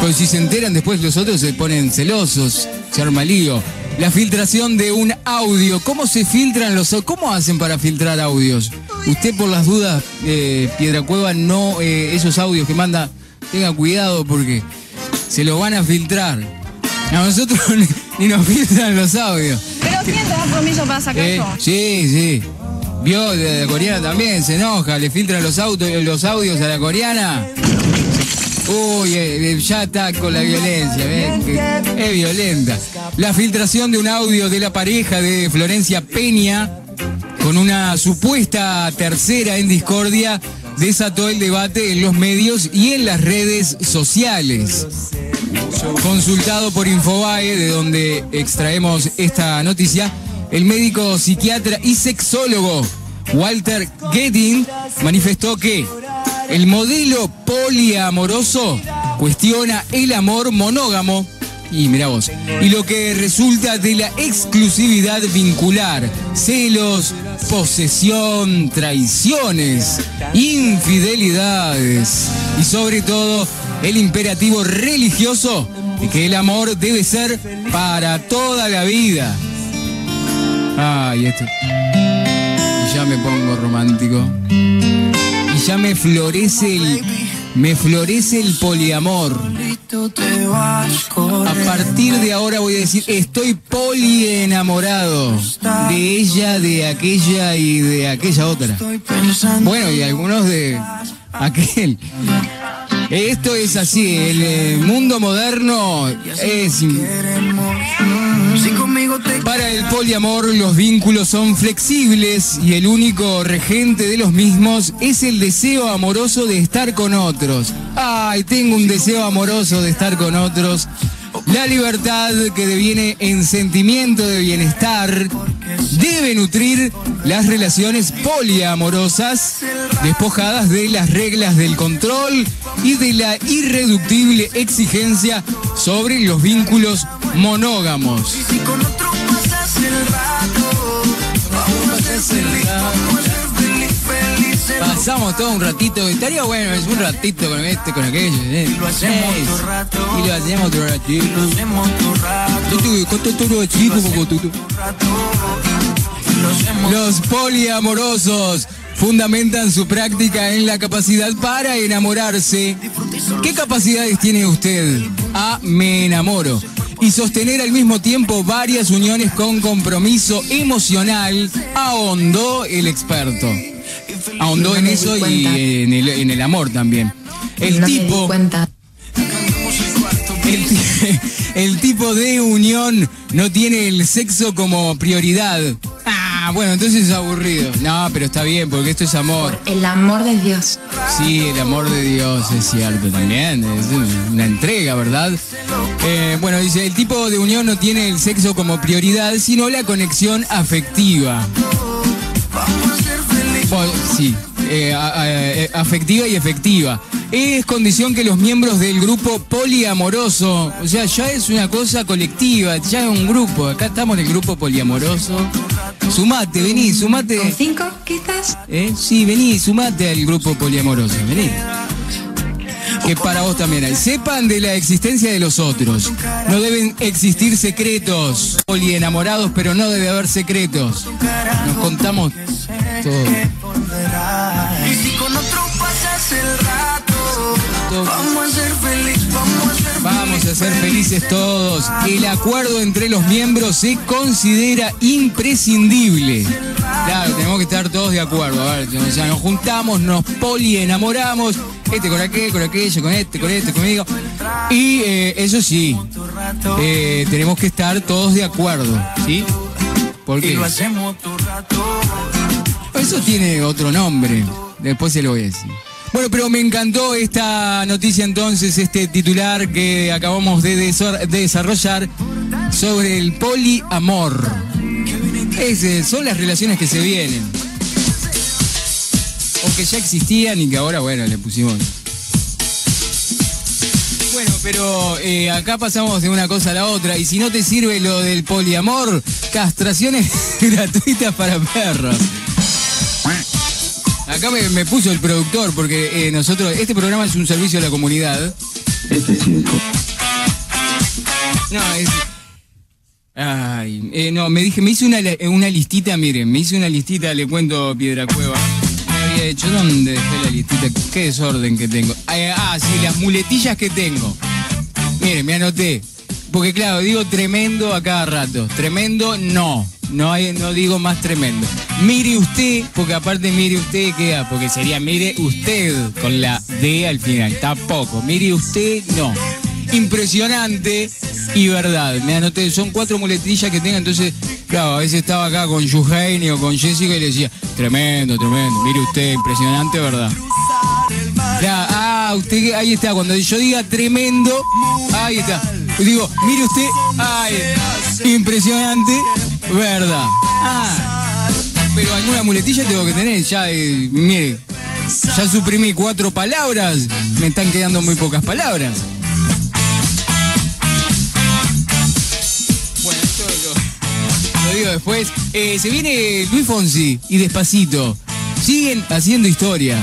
Pero si se enteran después los otros se ponen celosos, se arma lío. La filtración de un audio. ¿Cómo se filtran los ¿Cómo hacen para filtrar audios? Usted por las dudas, eh, Piedra Cueva, no eh, esos audios que manda, tenga cuidado porque se los van a filtrar. A nosotros ni, nos filtran los audios. Pero ¿quién te da permiso para sacar Eh, eso? sí, sí. Vio, de la coreana también se enoja, le filtran los autos, los audios a la coreana. Uy, eh, eh, ya está con la violencia, ¿ves? Que Es violenta. La filtración de un audio de la pareja de Florencia Peña con una supuesta tercera en discordia desató el debate en los medios y en las redes sociales. Consultado por Infobae, de donde extraemos esta noticia, el médico psiquiatra y sexólogo Walter Getting manifestó que el modelo poliamoroso cuestiona el amor monógamo y mira vos, y lo que resulta de la exclusividad vincular, celos, posesión, traiciones, infidelidades y sobre todo el imperativo religioso de que el amor debe ser para toda la vida. Ay, esto. Y ya me pongo romántico. Y ya me florece el. Me florece el poliamor. A partir de ahora voy a decir, estoy polienamorado de ella, de aquella y de aquella otra. Bueno, y algunos de aquel. Esto es así, el eh, mundo moderno es... Para el poliamor los vínculos son flexibles y el único regente de los mismos es el deseo amoroso de estar con otros. Ay, tengo un deseo amoroso de estar con otros. La libertad que deviene en sentimiento de bienestar debe nutrir las relaciones poliamorosas, despojadas de las reglas del control y de la irreductible exigencia sobre los vínculos monógamos. Pasamos todo un ratito, estaría bueno, es un ratito con este, con aquello. ¿eh? lo hacemos Es. rato. Y lo hacemos todo ratito. Lo hacemos todo rato, rato. Los poliamorosos fundamentan su práctica en la capacidad para enamorarse. ¿Qué capacidades tiene usted? A. Me enamoro. Y sostener al mismo tiempo varias uniones con compromiso emocional, ahondó el experto. Ahondó en eso y en el, en el amor también. El no tipo... El, ti- el tipo de unión no tiene el sexo como prioridad. Ah, Ah, bueno, entonces es aburrido. No, pero está bien, porque esto es amor. El amor de Dios. Sí, el amor de Dios es cierto también. Es una entrega, ¿verdad? Eh, bueno, dice, el tipo de unión no tiene el sexo como prioridad, sino la conexión afectiva. Sí, eh, eh, afectiva y efectiva. Es condición que los miembros del grupo poliamoroso, o sea, ya es una cosa colectiva, ya es un grupo. Acá estamos en el grupo poliamoroso. Sumate, vení, ¿Con sumate. cinco, quizás? ¿Eh? Sí, vení, sumate al grupo poliamoroso, vení. Que para vos también hay. Sepan de la existencia de los otros. No deben existir secretos. Polienamorados, pero no debe haber secretos. Nos contamos todo. Y si con otro pasas el rato, vamos a ser felices, vamos a ser Vamos a ser felices todos. El acuerdo entre los miembros se considera imprescindible. Claro, tenemos que estar todos de acuerdo. A ver, o sea, nos juntamos, nos polienamoramos. Este con aquel, con aquello, con este, con este, conmigo. Y eh, eso sí, eh, tenemos que estar todos de acuerdo, ¿sí? Porque eso tiene otro nombre. Después se lo voy a decir. Bueno, pero me encantó esta noticia entonces, este titular que acabamos de, desarrollar sobre el poliamor. Ese, son las relaciones que se vienen. O que ya existían y que ahora, bueno, le pusimos. Bueno, pero eh, acá pasamos de una cosa a la otra. Y si no te sirve lo del poliamor, castraciones gratuitas para perros. Acá me, me puso el productor porque eh, nosotros, este programa es un servicio a la comunidad. No, es. Ay, eh, no, me dije, me hice una, una listita, miren, me hice una listita, le cuento Piedra Cueva. Había hecho, ¿dónde dejé la listita? Qué desorden que tengo. Ah, sí, las muletillas que tengo. Miren, me anoté. Porque claro, digo tremendo a cada rato. Tremendo, no. No, no digo más tremendo. Mire usted, porque aparte mire usted queda, porque sería mire usted con la D al final. Tampoco. Mire usted, no. Impresionante y verdad. Me anoté, son cuatro muletillas que tengo, entonces, claro, a veces estaba acá con Yuhaini o con Jessica y le decía, tremendo, tremendo, mire usted, impresionante, verdad. Ya, ah, usted, ahí está, cuando yo diga tremendo, ahí está. Digo, mire usted, ay, impresionante, verdad. Ah, pero alguna muletilla tengo que tener, ya, eh, mire, ya suprimí cuatro palabras, me están quedando muy pocas palabras. Digo después. Eh, se viene Luis Fonsi y despacito. Siguen haciendo historia.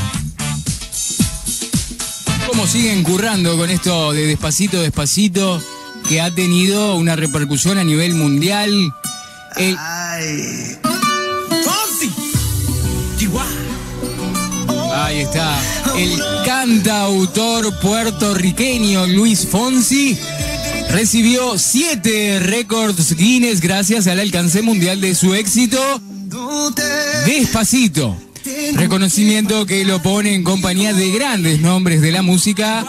¿Cómo siguen currando con esto de despacito, despacito? Que ha tenido una repercusión a nivel mundial. El- Ay. ahí está. El cantautor puertorriqueño Luis Fonsi recibió siete récords Guinness gracias al alcance mundial de su éxito. Despacito. Reconocimiento que lo pone en compañía de grandes nombres de la música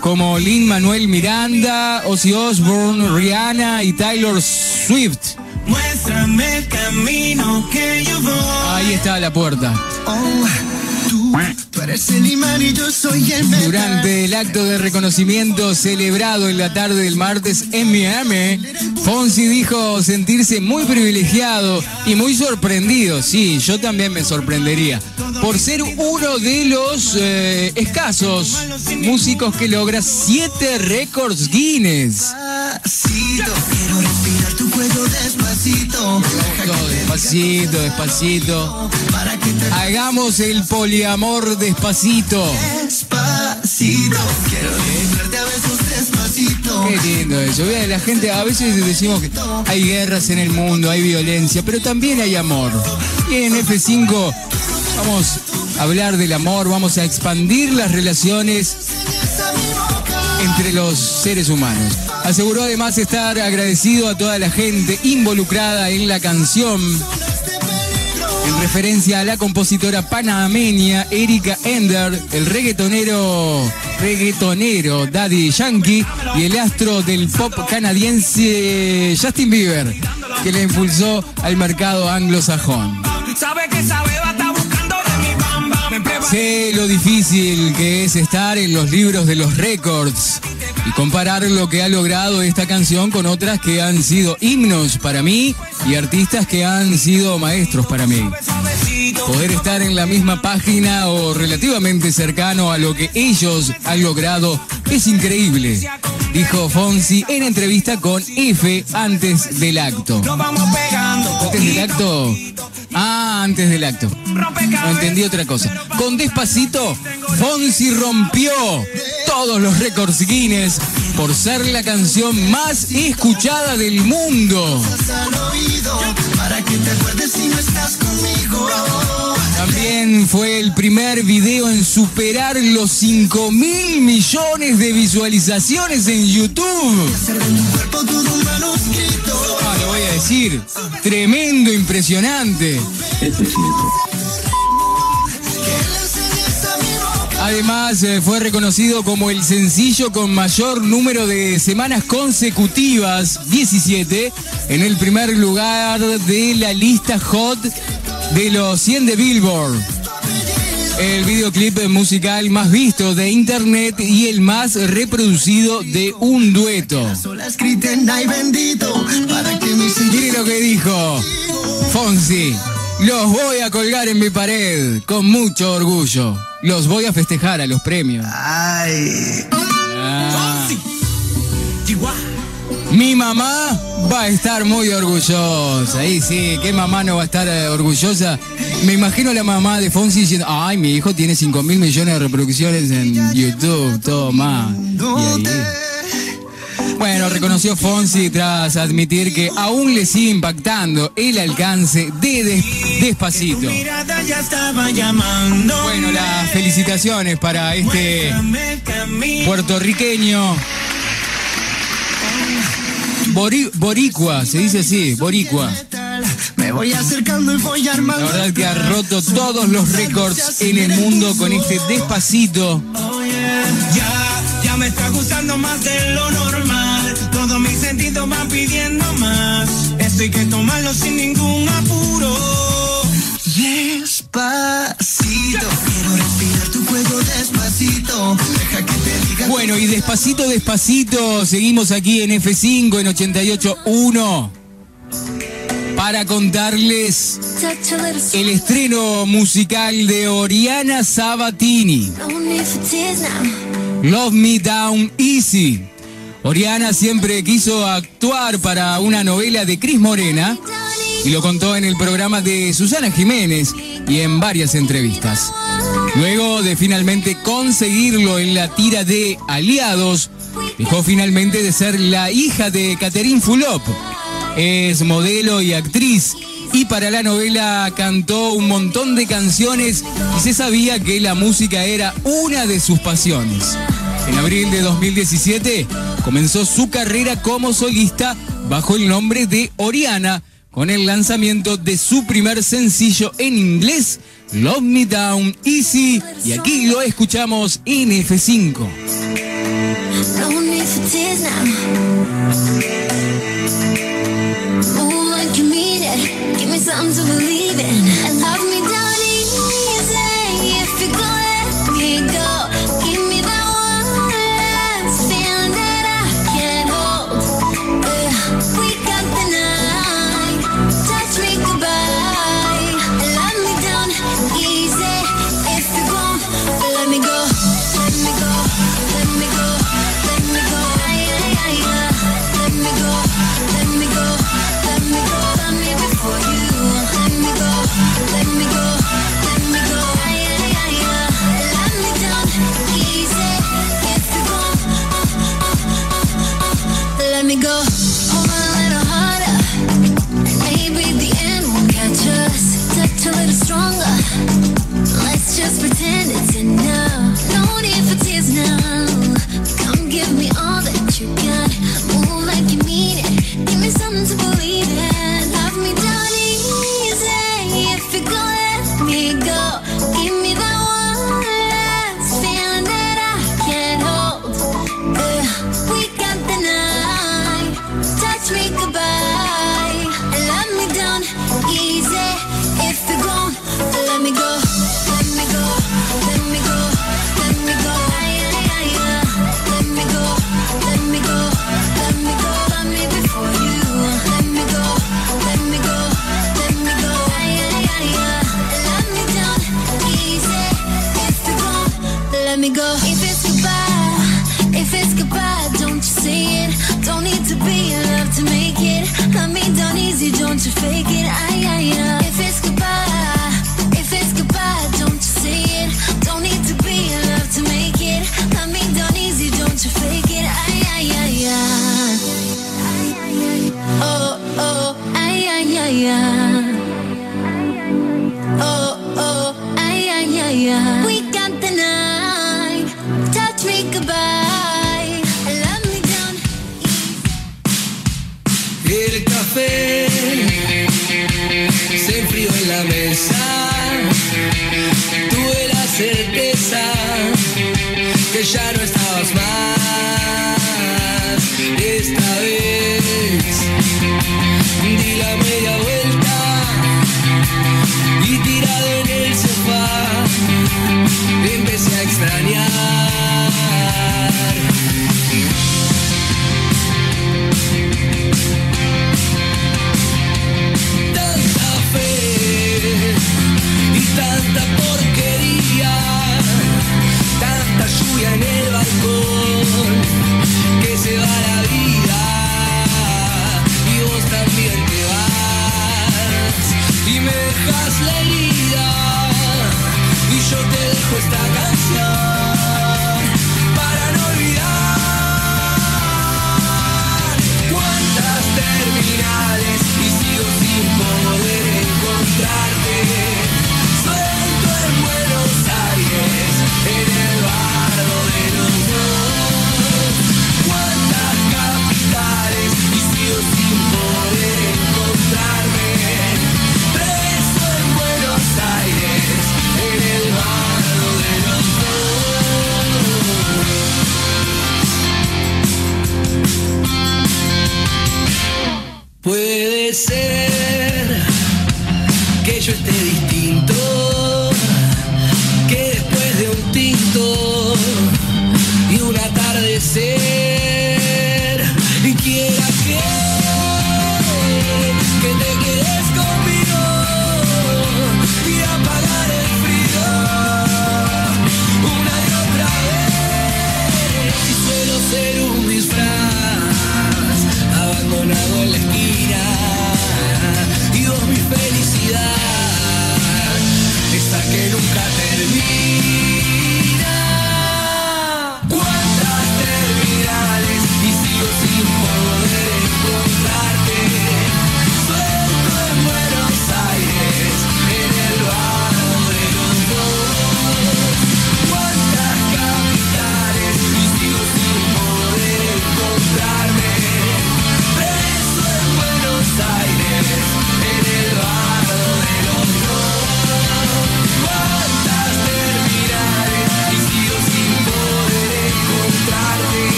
como Lin Manuel Miranda, Ozzy Osbourne, Rihanna y Taylor Swift. Muéstrame el camino que yo voy. Ahí está la puerta. Oh, tú, tú eres el imán y yo soy el metal. Durante el acto de reconocimiento celebrado en la tarde del martes en Miami, Fonsi dijo sentirse muy privilegiado y muy sorprendido. Sí, yo también me sorprendería. Por ser uno de los eh, escasos músicos que logra siete récords Guinness. Despacito, quiero respirar tu cuello despacito. Todo despacito, despacito. Para que te Hagamos el poliamor despacito. despacito. Quiero desnudarte a besos despacito. Qué lindo eso. La gente, a veces decimos que hay guerras en el mundo, hay violencia, pero también hay amor. Y en F5 vamos a hablar del amor, vamos a expandir las relaciones entre los seres humanos. Aseguró además estar agradecido a toda la gente involucrada en la canción en referencia a la compositora panameña Erika Ender, el reggaetonero, reggaetonero Daddy Yankee y el astro del pop canadiense Justin Bieber, que le impulsó al mercado anglosajón. Sé lo difícil que es estar en los libros de los récords y comparar lo que ha logrado esta canción con otras que han sido himnos para mí y artistas que han sido maestros para mí. Poder estar en la misma página o relativamente cercano a lo que ellos han logrado es increíble, dijo Fonsi en entrevista con F antes del acto. Antes del acto. Ah, antes del acto. No entendí otra cosa. Con despacito, Fonsi rompió todos los récords Guinness por ser la canción más escuchada del mundo. También fue el primer video en superar los 5 mil millones de visualizaciones en YouTube. Ah, lo voy a decir. Tremendo, impresionante. Además, eh, fue reconocido como el sencillo con mayor número de semanas consecutivas, 17, en el primer lugar de la lista hot de los 100 de Billboard. El videoclip musical más visto de internet y el más reproducido de un dueto. Sola escrita en ay bendito. Para que mis Mire lo que dijo Fonsi. Los voy a colgar en mi pared con mucho orgullo. Los voy a festejar a los premios. Ay. Ah. Mi mamá va a estar muy orgullosa. Ahí sí, ¿qué mamá no va a estar eh, orgullosa? Me imagino la mamá de Fonsi diciendo, ay, mi hijo tiene 5 mil millones de reproducciones en YouTube, toma. Y ahí. Bueno, reconoció Fonsi tras admitir que aún le sigue impactando el alcance de Des- Despacito. Bueno, las felicitaciones para este puertorriqueño. Bori- boricua, se dice así, boricua. Me voy acercando y voy La armando. verdad que ha roto todos los récords en el mundo con este despacito. Oh, yeah. Ya, ya me está gustando más de lo normal. Todos mis sentidos van pidiendo más. Esto hay que tomarlo sin ningún apuro. Despacito, despacito. Deja que te diga. Bueno, y despacito, despacito, seguimos aquí en F5 en 88.1 para contarles el estreno musical de Oriana Sabatini. Love Me Down Easy. Oriana siempre quiso actuar para una novela de Cris Morena y lo contó en el programa de Susana Jiménez y en varias entrevistas. Luego de finalmente conseguirlo en la tira de Aliados, dejó finalmente de ser la hija de Catherine Fulop. Es modelo y actriz y para la novela cantó un montón de canciones y se sabía que la música era una de sus pasiones. En abril de 2017 comenzó su carrera como solista bajo el nombre de Oriana con el lanzamiento de su primer sencillo en inglés, Love Me Down Easy, y aquí lo escuchamos en F5.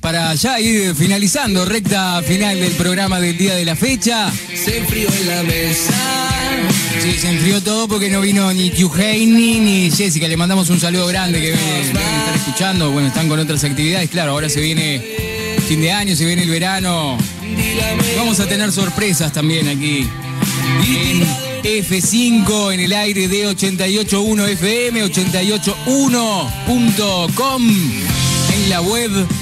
para ya ir finalizando recta final del programa del día de la fecha. Se enfrió en la mesa. Sí, se enfrió todo porque no vino ni Kyuheini ni Jessica. Le mandamos un saludo grande que deben estar escuchando. Bueno, están con otras actividades. Claro, ahora se viene fin de año, se viene el verano. Vamos a tener sorpresas también aquí. En F5 en el aire de 881 FM, 881.com la web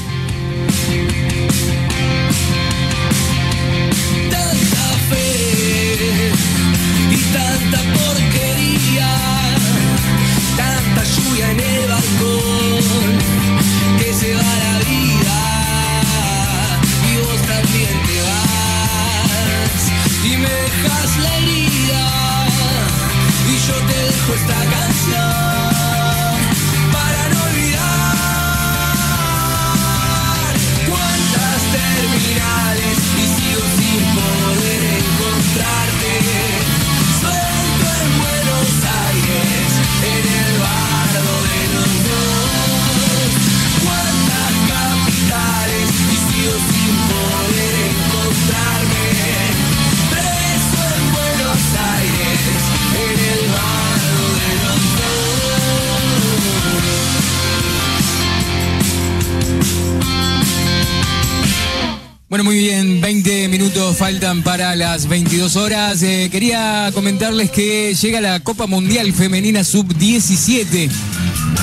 para las 22 horas. Eh, quería comentarles que llega la Copa Mundial Femenina Sub-17.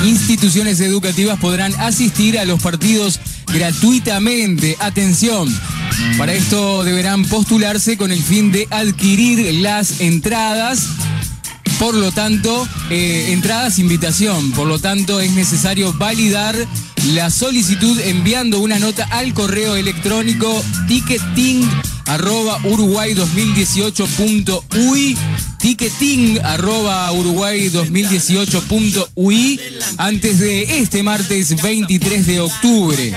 Instituciones educativas podrán asistir a los partidos gratuitamente. Atención, para esto deberán postularse con el fin de adquirir las entradas. Por lo tanto, eh, entradas invitación. Por lo tanto, es necesario validar la solicitud enviando una nota al correo electrónico ticketing arroba uruguay 2018.ui ticketing arroba uruguay 2018.ui antes de este martes 23 de octubre.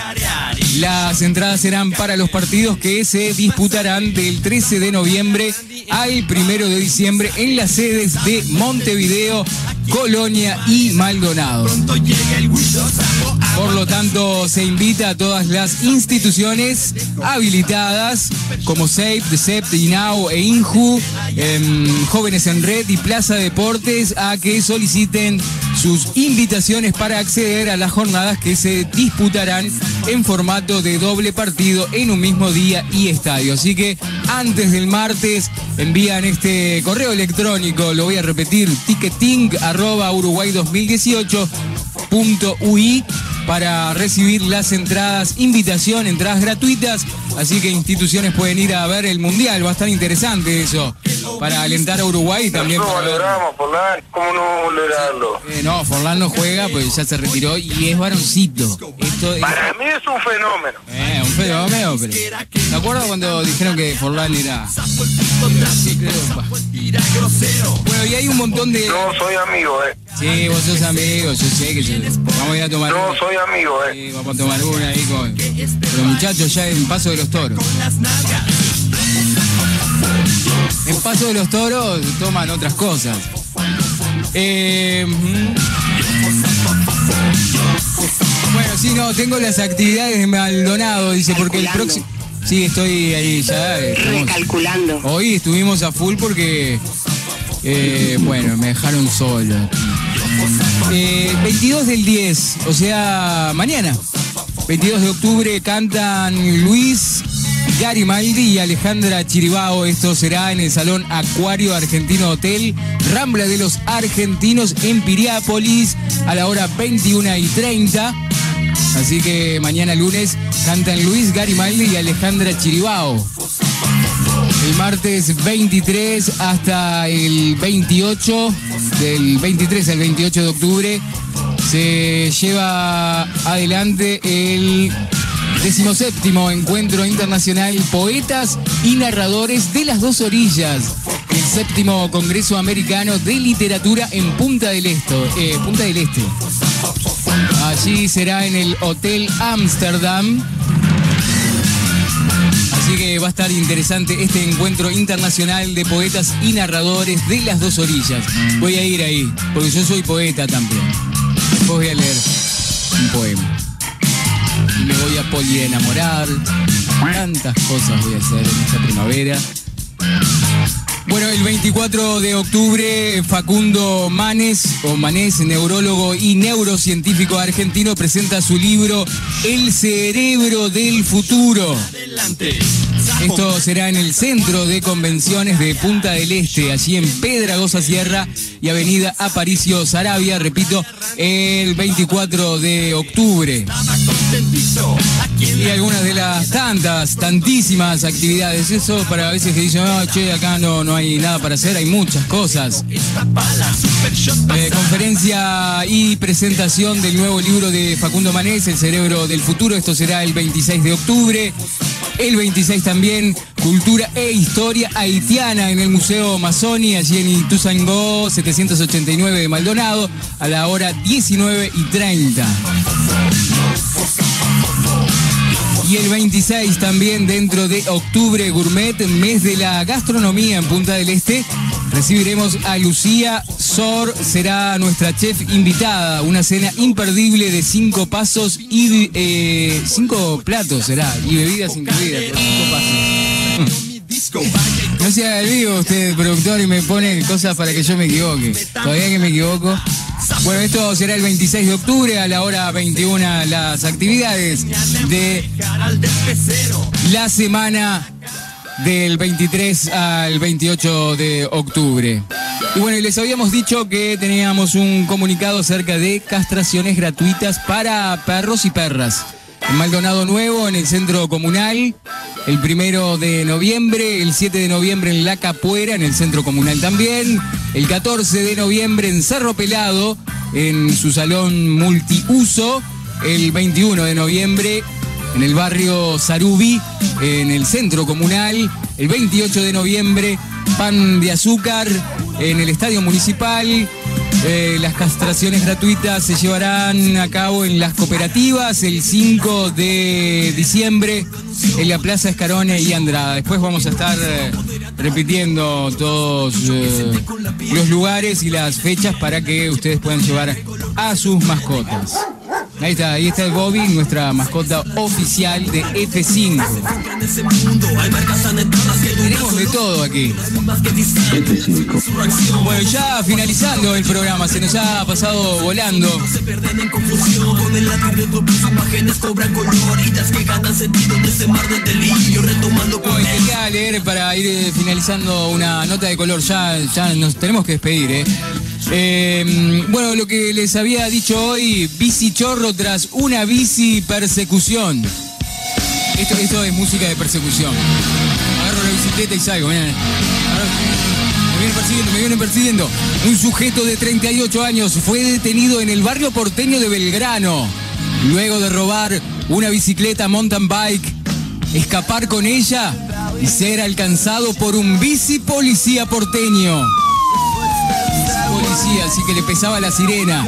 Las entradas serán para los partidos que se disputarán del 13 de noviembre al 1 de diciembre en las sedes de Montevideo, Colonia y Maldonado. Por lo tanto, se invita a todas las instituciones habilitadas como SAFE, DECEPT, INAU e INJU, em, Jóvenes en Red y Plaza Deportes a que soliciten sus invitaciones para acceder a las jornadas que se disputarán en formato de doble partido en un mismo día y estadio. Así que antes del martes envían este correo electrónico, lo voy a repetir, ticketing arroba uruguay 2018.ui para recibir las entradas, invitación, entradas gratuitas. Así que instituciones pueden ir a ver el mundial, va a estar interesante eso. Para alentar a Uruguay también. Nosotros para valoramos, Forlán. ¿Cómo no valorarlo? Eh, no, Forlán no juega, pues ya se retiró y es varoncito. Esto es Para mí es un fenómeno. eh, un fenómeno, pero. ¿Te acuerdas cuando dijeron que Forlán era.? Sí, creo, pa. Bueno, y hay un montón de. No soy amigo, eh. Sí, vos sos amigo, yo sé que yo- vamos a ir a tomar. No una. soy amigo, eh. Sí, vamos a tomar una ahí con los muchachos ya en Paso de los Toros. En Paso de los Toros toman otras cosas. Eh, bueno, sí, no, tengo las actividades de Maldonado, dice, porque el próximo... Sí, estoy ahí ya. eh, estamos- Recalculando. Hoy estuvimos a full porque, eh, bueno, me dejaron solo. Eh, 22 del 10, o sea, mañana. 22 de octubre cantan Luis Garimaldi y Alejandra Chiribao. Esto será en el Salón Acuario Argentino Hotel, Rambla de los Argentinos en Piriápolis, a la hora 21 y 30. Así que mañana lunes cantan Luis Garimaldi y Alejandra Chiribao. El martes 23 hasta el 28, del 23 al 28 de octubre, se lleva adelante el 17 Encuentro Internacional Poetas y Narradores de las Dos Orillas, el séptimo Congreso Americano de Literatura en Punta del, Esto, eh, Punta del Este. Allí será en el Hotel Amsterdam. Así que va a estar interesante este encuentro internacional de poetas y narradores de las dos orillas. Voy a ir ahí, porque yo soy poeta también. Voy a leer un poema. A polienamorar. Tantas cosas voy a hacer en esta primavera. Bueno, el 24 de octubre, Facundo Manes, o Manés, neurólogo y neurocientífico argentino, presenta su libro El cerebro del futuro. Esto será en el Centro de Convenciones de Punta del Este, allí en Pedragosa Sierra y Avenida Aparicio Sarabia, repito, el 24 de octubre. Y algunas de las tantas, tantísimas actividades. Eso para a veces que dicen, no, che, acá no, no hay nada para hacer, hay muchas cosas. Eh, conferencia y presentación del nuevo libro de Facundo Manés, El cerebro del futuro. Esto será el 26 de octubre. El 26 también, Cultura e Historia Haitiana en el Museo Masoni, allí en Ituzaingó, 789 de Maldonado, a la hora 19 y 30. Y el 26 también dentro de Octubre Gourmet, mes de la gastronomía en Punta del Este, recibiremos a Lucía Sor, será nuestra chef invitada, una cena imperdible de cinco pasos y eh, cinco platos será, y bebidas incluidas, cinco pasos. No se haga el vivo usted, productor, y me pone cosas para que yo me equivoque. Todavía que me equivoco. Bueno, esto será el 26 de octubre a la hora 21 las actividades de la semana del 23 al 28 de octubre. Y bueno, les habíamos dicho que teníamos un comunicado acerca de castraciones gratuitas para perros y perras. En Maldonado Nuevo, en el centro comunal, el primero de noviembre, el 7 de noviembre en La Capuera, en el centro comunal también, el 14 de noviembre en Cerro Pelado, en su salón multiuso, el 21 de noviembre en el barrio Sarubi, en el centro comunal, el 28 de noviembre, pan de azúcar en el estadio municipal. Eh, las castraciones gratuitas se llevarán a cabo en las cooperativas el 5 de diciembre en la Plaza Escarone y Andrada. Después vamos a estar eh, repitiendo todos eh, los lugares y las fechas para que ustedes puedan llevar a sus mascotas. Ahí está, ahí está el Bobby, nuestra mascota oficial de F5. Tenemos de todo aquí. Bueno, ya finalizando el programa, se nos ha pasado volando. Y quería leer para ir eh, finalizando una nota de color, ya, ya nos tenemos que despedir, ¿eh? Eh, bueno, lo que les había dicho hoy, bici chorro tras una bici persecución. Esto, esto es música de persecución. Agarro la bicicleta y salgo. Me vienen persiguiendo, me vienen persiguiendo. Un sujeto de 38 años fue detenido en el barrio porteño de Belgrano. Luego de robar una bicicleta mountain bike, escapar con ella y ser alcanzado por un bici policía porteño policía, así que le pesaba la sirena.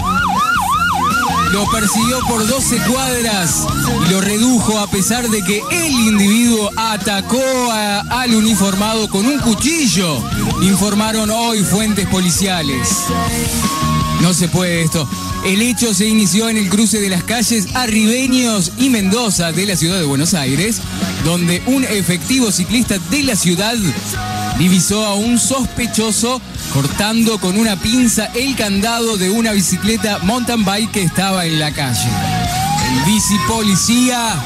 Lo persiguió por 12 cuadras y lo redujo a pesar de que el individuo atacó al uniformado con un cuchillo, informaron hoy fuentes policiales. No se puede esto. El hecho se inició en el cruce de las calles Arribeños y Mendoza de la ciudad de Buenos Aires, donde un efectivo ciclista de la ciudad divisó a un sospechoso cortando con una pinza el candado de una bicicleta mountain bike que estaba en la calle. El bici policía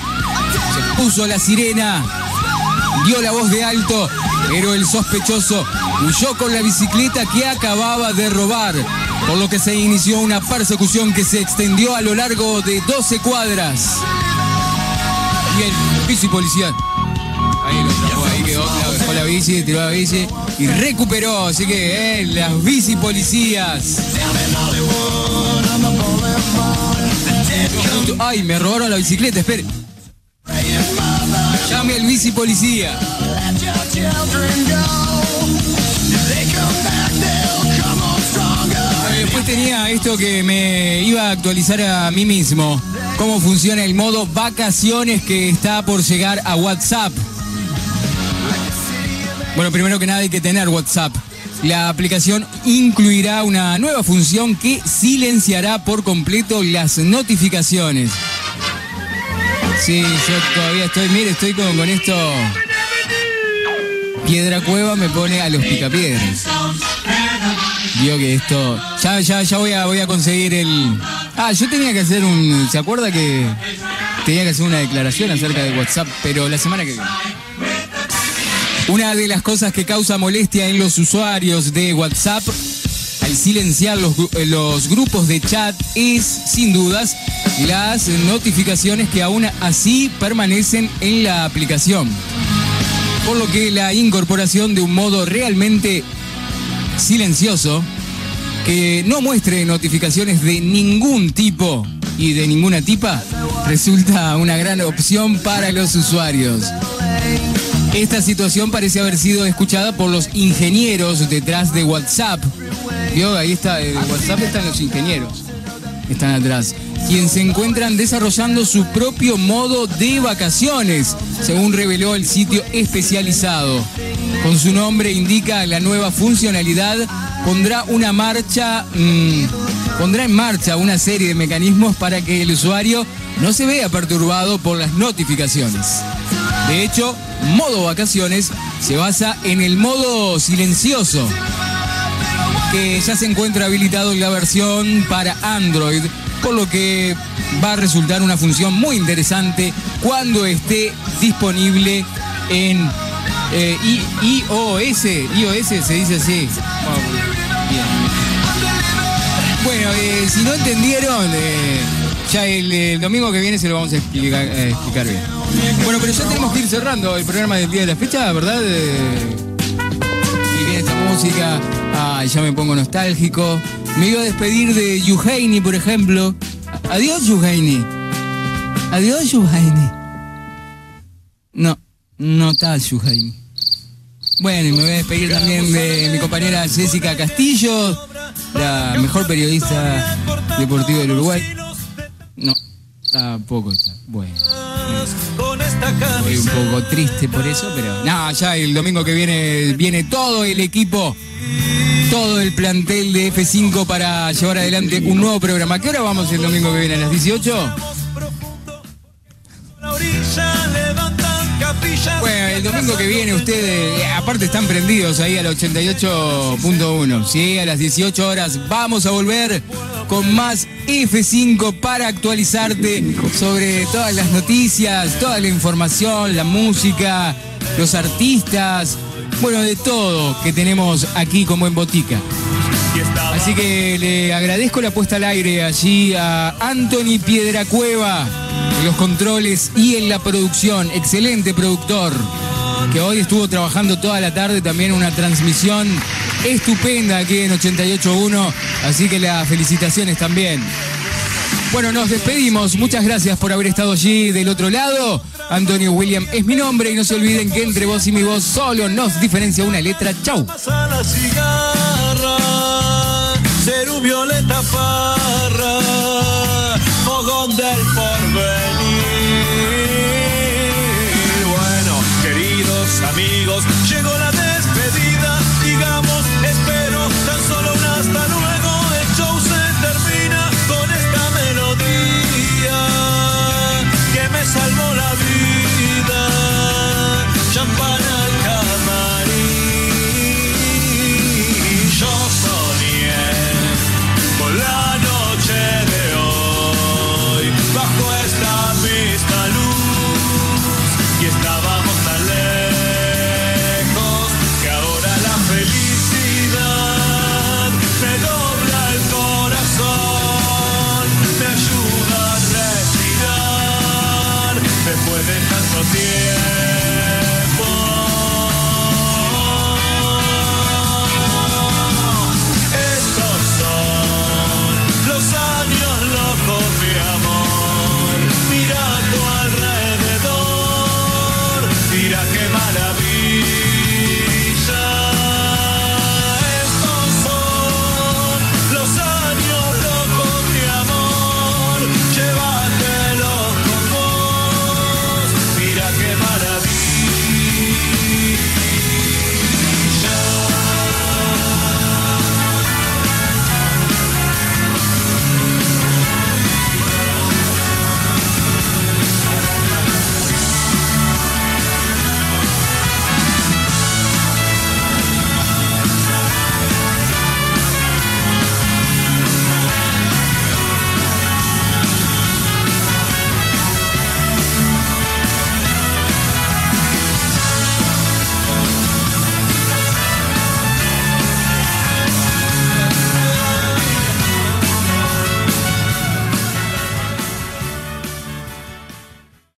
se puso la sirena, dio la voz de alto, pero el sospechoso huyó con la bicicleta que acababa de robar, por lo que se inició una persecución que se extendió a lo largo de 12 cuadras. Y el bici policía bici, tiró bici y recuperó. Así que, eh, las bici policías. Ay, me robaron la bicicleta, espere. Llame al bici policía. Bueno, Después tenía esto que me iba a actualizar a mí mismo. Cómo funciona el modo vacaciones que está por llegar a WhatsApp. Bueno, primero que nada hay que tener WhatsApp. La aplicación incluirá una nueva función que silenciará por completo las notificaciones. Sí, yo todavía estoy, mire, estoy con, con esto. Piedra Cueva me pone a los picapiedras. Digo que esto. Ya, ya, ya voy a, voy a conseguir el. Ah, yo tenía que hacer un. ¿Se acuerda que tenía que hacer una declaración acerca de WhatsApp? Pero la semana que viene. Una de las cosas que causa molestia en los usuarios de WhatsApp al silenciar eh, los grupos de chat es, sin dudas, las notificaciones que aún así permanecen en la aplicación. Por lo que la incorporación de un modo realmente silencioso que no muestre notificaciones de ningún tipo y de ninguna tipa resulta una gran opción para los usuarios. Esta situación parece haber sido escuchada por los ingenieros detrás de WhatsApp. ¿Vio? Ahí está, en WhatsApp están los ingenieros. Están atrás. Quien se encuentran desarrollando su propio modo de vacaciones, según reveló el sitio especializado. Con su nombre indica la nueva funcionalidad, pondrá una marcha, mm, pondrá en marcha una serie de mecanismos para que el usuario no se vea perturbado por las notificaciones. De hecho, modo vacaciones se basa en el modo silencioso. que ya se encuentra habilitado en la versión para Android, por lo que va a resultar una función muy interesante cuando esté disponible en eh, I- iOS. iOS se dice así. Bien. Bueno, eh, si no entendieron, eh, ya el, domingo que viene se lo vamos a explicar, eh, bien. Bueno, pero ya tenemos que ir cerrando el programa del día de la fecha, ¿verdad? Eh, y viene esta música, ya me pongo nostálgico. Me iba a despedir de Yuhaini, por ejemplo. Adiós, Yuhaini. Adiós, Yuhaini. No, no está Yuhaini. Bueno, y me voy a despedir también de mi compañera Jessica Castillo, la mejor periodista deportiva del Uruguay. No, tampoco está. Bueno. Estoy un poco triste por eso, pero no, ya el domingo que viene viene todo el equipo, todo el plantel de F5 para llevar adelante un nuevo programa. ¿A ¿Qué hora vamos el domingo que viene? ¿A las 18? Bueno, el domingo que viene ustedes, eh, aparte están prendidos ahí al 88.1, ¿sí? A las 18 horas vamos a volver con más F5 para actualizarte sobre todas las noticias, toda la información, la música, los artistas, bueno, de todo que tenemos aquí como en Botica. Así que le agradezco la puesta al aire allí a Anthony Piedracueva en los controles y en la producción. Excelente productor, que hoy estuvo trabajando toda la tarde también una transmisión estupenda aquí en 88.1. Así que las felicitaciones también. Bueno, nos despedimos. Muchas gracias por haber estado allí del otro lado. Antonio William es mi nombre y no se olviden que entre vos y mi voz solo nos diferencia una letra. Chau. Bueno, queridos amigos,